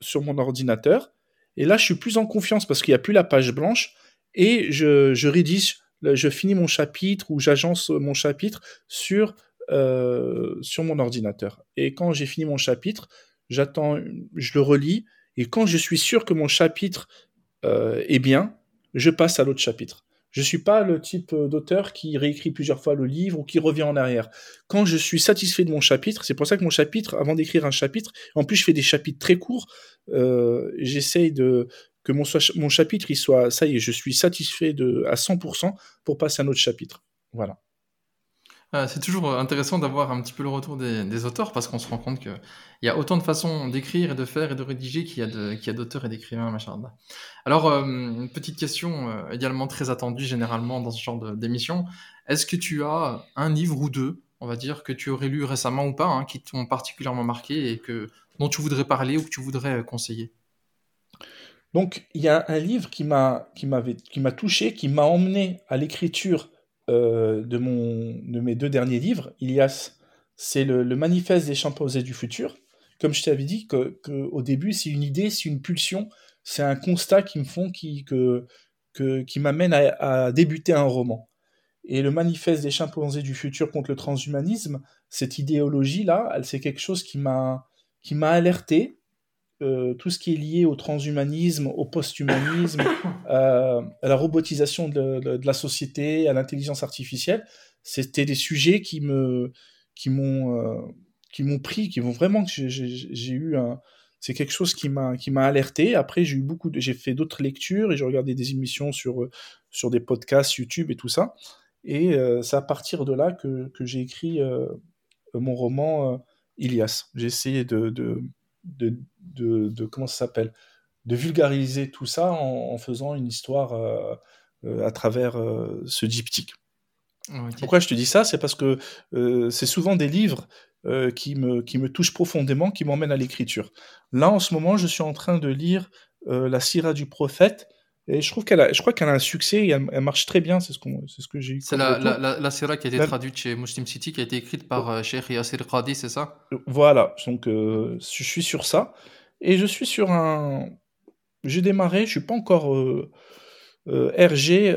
sur mon ordinateur. Et là, je suis plus en confiance parce qu'il n'y a plus la page blanche et je, rédige, je finis mon chapitre ou j'agence mon chapitre sur, euh, sur mon ordinateur. Et quand j'ai fini mon chapitre, j'attends, je le relis, et quand je suis sûr que mon chapitre euh, est bien, je passe à l'autre chapitre. Je suis pas le type d'auteur qui réécrit plusieurs fois le livre ou qui revient en arrière. Quand je suis satisfait de mon chapitre, c'est pour ça que mon chapitre, avant d'écrire un chapitre, en plus je fais des chapitres très courts, euh, j'essaye de, que mon, chapitre, il soit, ça y est, je suis satisfait de, à 100% pour passer à un autre chapitre. Voilà. Ah, c'est toujours intéressant d'avoir un petit peu le retour des, auteurs parce qu'on se rend compte qu'il y a autant de façons d'écrire et de faire et de rédiger qu'il y a d'auteurs et d'écrivains, machin. Alors, euh, une petite question euh, également très attendue généralement dans ce genre d'émission. Est-ce que tu as un livre ou deux, on va dire, que tu aurais lu récemment ou pas, hein, qui t'ont particulièrement marqué et que, dont tu voudrais parler ou que tu voudrais conseiller? Donc, il y a un livre qui m'a touché, qui m'a emmené à l'écriture euh, de mon mes deux derniers livres. Ilias, c'est le, manifeste des chimpanzés du futur. Comme je t'avais dit, au début, c'est une idée, c'est une pulsion, c'est un constat qui me font qui m'amène à, débuter un roman. Et le manifeste des chimpanzés du futur contre le transhumanisme, cette idéologie là, c'est quelque chose qui m'a qui m'a alerté euh, tout ce qui est lié au transhumanisme, au posthumanisme, euh, à la robotisation de, la société, à l'intelligence artificielle, c'était des sujets qui me, qui m'ont, euh, qui m'ont pris, qui vont vraiment j'ai eu un, c'est quelque chose qui m'a qui m'a alerté. Après, j'ai eu beaucoup, j'ai fait d'autres lectures et j'ai regardé des émissions sur sur des podcasts YouTube et tout ça. Et euh, c'est à partir de là que, j'ai écrit mon roman Ilias. J'ai essayé de, de, comment ça s'appelle de vulgariser tout ça en, faisant une histoire à travers ce diptyque. Pourquoi je te dis ça? C'est parce que c'est souvent des livres euh, qui, me, qui me touche profondément, qui m'emmène à l'écriture. Là, en ce moment, je suis en train de lire euh, la Syrah du prophète. Et je trouve qu'elle a, je crois qu'elle a un succès et elle, marche très bien, c'est ce, qu'on, c'est ce que j'ai eu. C'est la, la, la, Syrah qui a été traduite chez Muslim City, qui a été écrite par euh, Sheikh Yasser Qadi, c'est ça? Voilà, donc je suis sur ça. Et je suis sur un. J'ai démarré, je suis pas encore. RG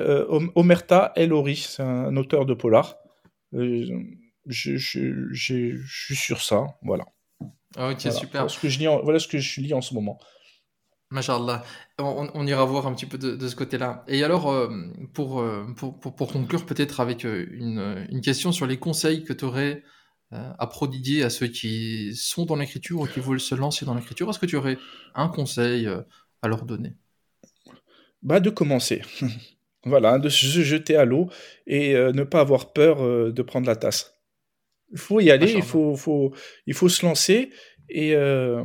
Omerta Elori, c'est un auteur de polar je, je, suis sur ça, voilà. Ah, ok, super. Voilà ce, que je lis voilà ce que je lis en ce moment. Mashallah. On, on, ira voir un petit peu de, ce côté-là. Et alors, euh, pour, euh, pour, pour, pour, conclure peut-être avec euh, une, une, question sur les conseils que tu aurais à prodiguer à ceux qui sont dans l'écriture ou qui veulent se lancer dans l'écriture, est-ce que tu aurais un conseil à leur donner? Bah, De commencer. voilà, de se jeter à l'eau et ne pas avoir peur de prendre la tasse. Il faut y aller, il faut, faut, il faut se lancer et, euh,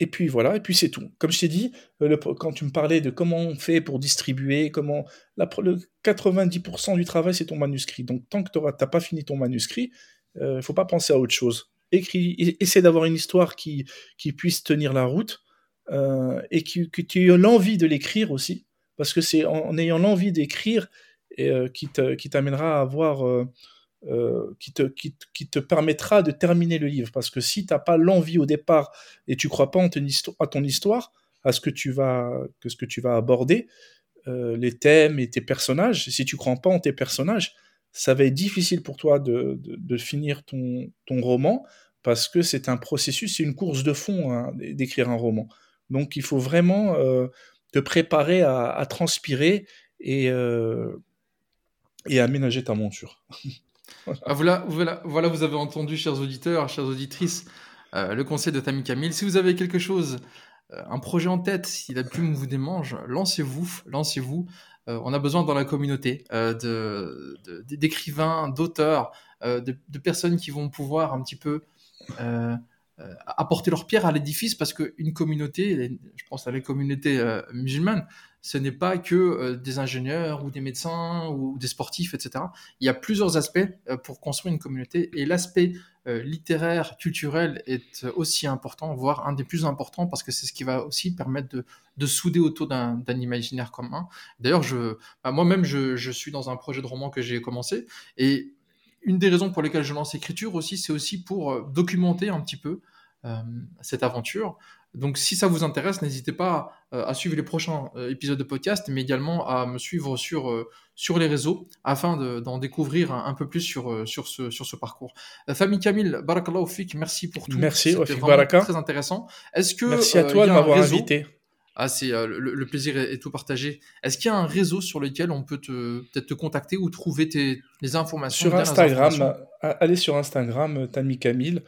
et puis voilà, et puis c'est tout. Comme je t'ai dit, euh, quand tu me parlais de comment on fait pour distribuer, comment le 90% du travail c'est ton manuscrit. Donc tant que tu n'as pas fini ton manuscrit, il euh, ne faut pas penser à autre chose. Écris, essaie d'avoir une histoire qui, puisse tenir la route euh, et que, tu aies l'envie de l'écrire aussi, parce que c'est en, ayant l'envie d'écrire qui t'amènera à avoir euh, qui, te, qui, te permettra de terminer le livre. Parce que si tu n'as pas l'envie au départ et tu crois pas en ton à ton histoire, à ce que tu vas, que ce que tu vas aborder, euh, les thèmes et tes personnages, si tu crois pas en tes personnages, ça va être difficile pour toi de, de, finir ton, ton roman parce que c'est un processus, c'est une course de fond hein, d'écrire un roman. Donc il faut vraiment euh, te préparer à, à transpirer et, et aménager ta monture. Ah, voilà, voilà, voilà, vous avez entendu, chers auditeurs, chères auditrices, euh, le conseil de Tammy Camille. Si vous avez quelque chose, euh, un projet en tête, si la plume vous démange, lancez-vous, lancez-vous. Euh, on a besoin dans la communauté de, d'écrivains, d'auteurs, de, de, personnes qui vont pouvoir un petit peu apporter leur pierre à l'édifice parce qu'une communauté, je pense à la communauté musulmane, ce n'est pas que euh, des ingénieurs ou des médecins ou des sportifs, etc. Il y a plusieurs aspects euh, pour construire une communauté et l'aspect euh, littéraire, culturel est aussi important, voire un des plus importants parce que c'est ce qui va aussi permettre de, de souder autour d'un imaginaire commun. D'ailleurs, bah, moi-même, je, suis dans un projet de roman que j'ai commencé et une des raisons pour lesquelles je lance l'écriture aussi, c'est aussi pour documenter un petit peu cette aventure. Donc si ça vous intéresse, n'hésitez pas euh, à suivre les prochains euh, épisodes de podcast, mais également à me suivre sur, euh, sur les réseaux afin d'en découvrir un, peu plus sur, sur, ce, sur ce parcours. famille Camille, barakallahu fik, merci pour tout. Merci, C'était vraiment très intéressant. Est-ce que merci à toi de m'avoir invité. Ah, c'est le, plaisir est, tout partagé. Est-ce qu'il y a un réseau sur lequel on peut peut-être te contacter ou trouver tes, les informations Sur Instagram, allez sur Instagram, Tammy Camille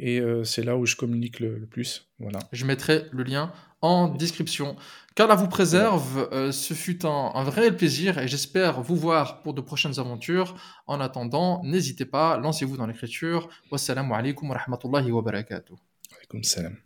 et euh, c'est là où je communique le, plus. Voilà. Je mettrai le lien en description. Qu'Allah vous préserve, euh, ce fut un, un, vrai plaisir et j'espère vous voir pour de prochaines aventures. En attendant, n'hésitez pas, lancez-vous dans l'écriture. Wassalamu alaikum wa rahmatullahi wa barakatuh. salam.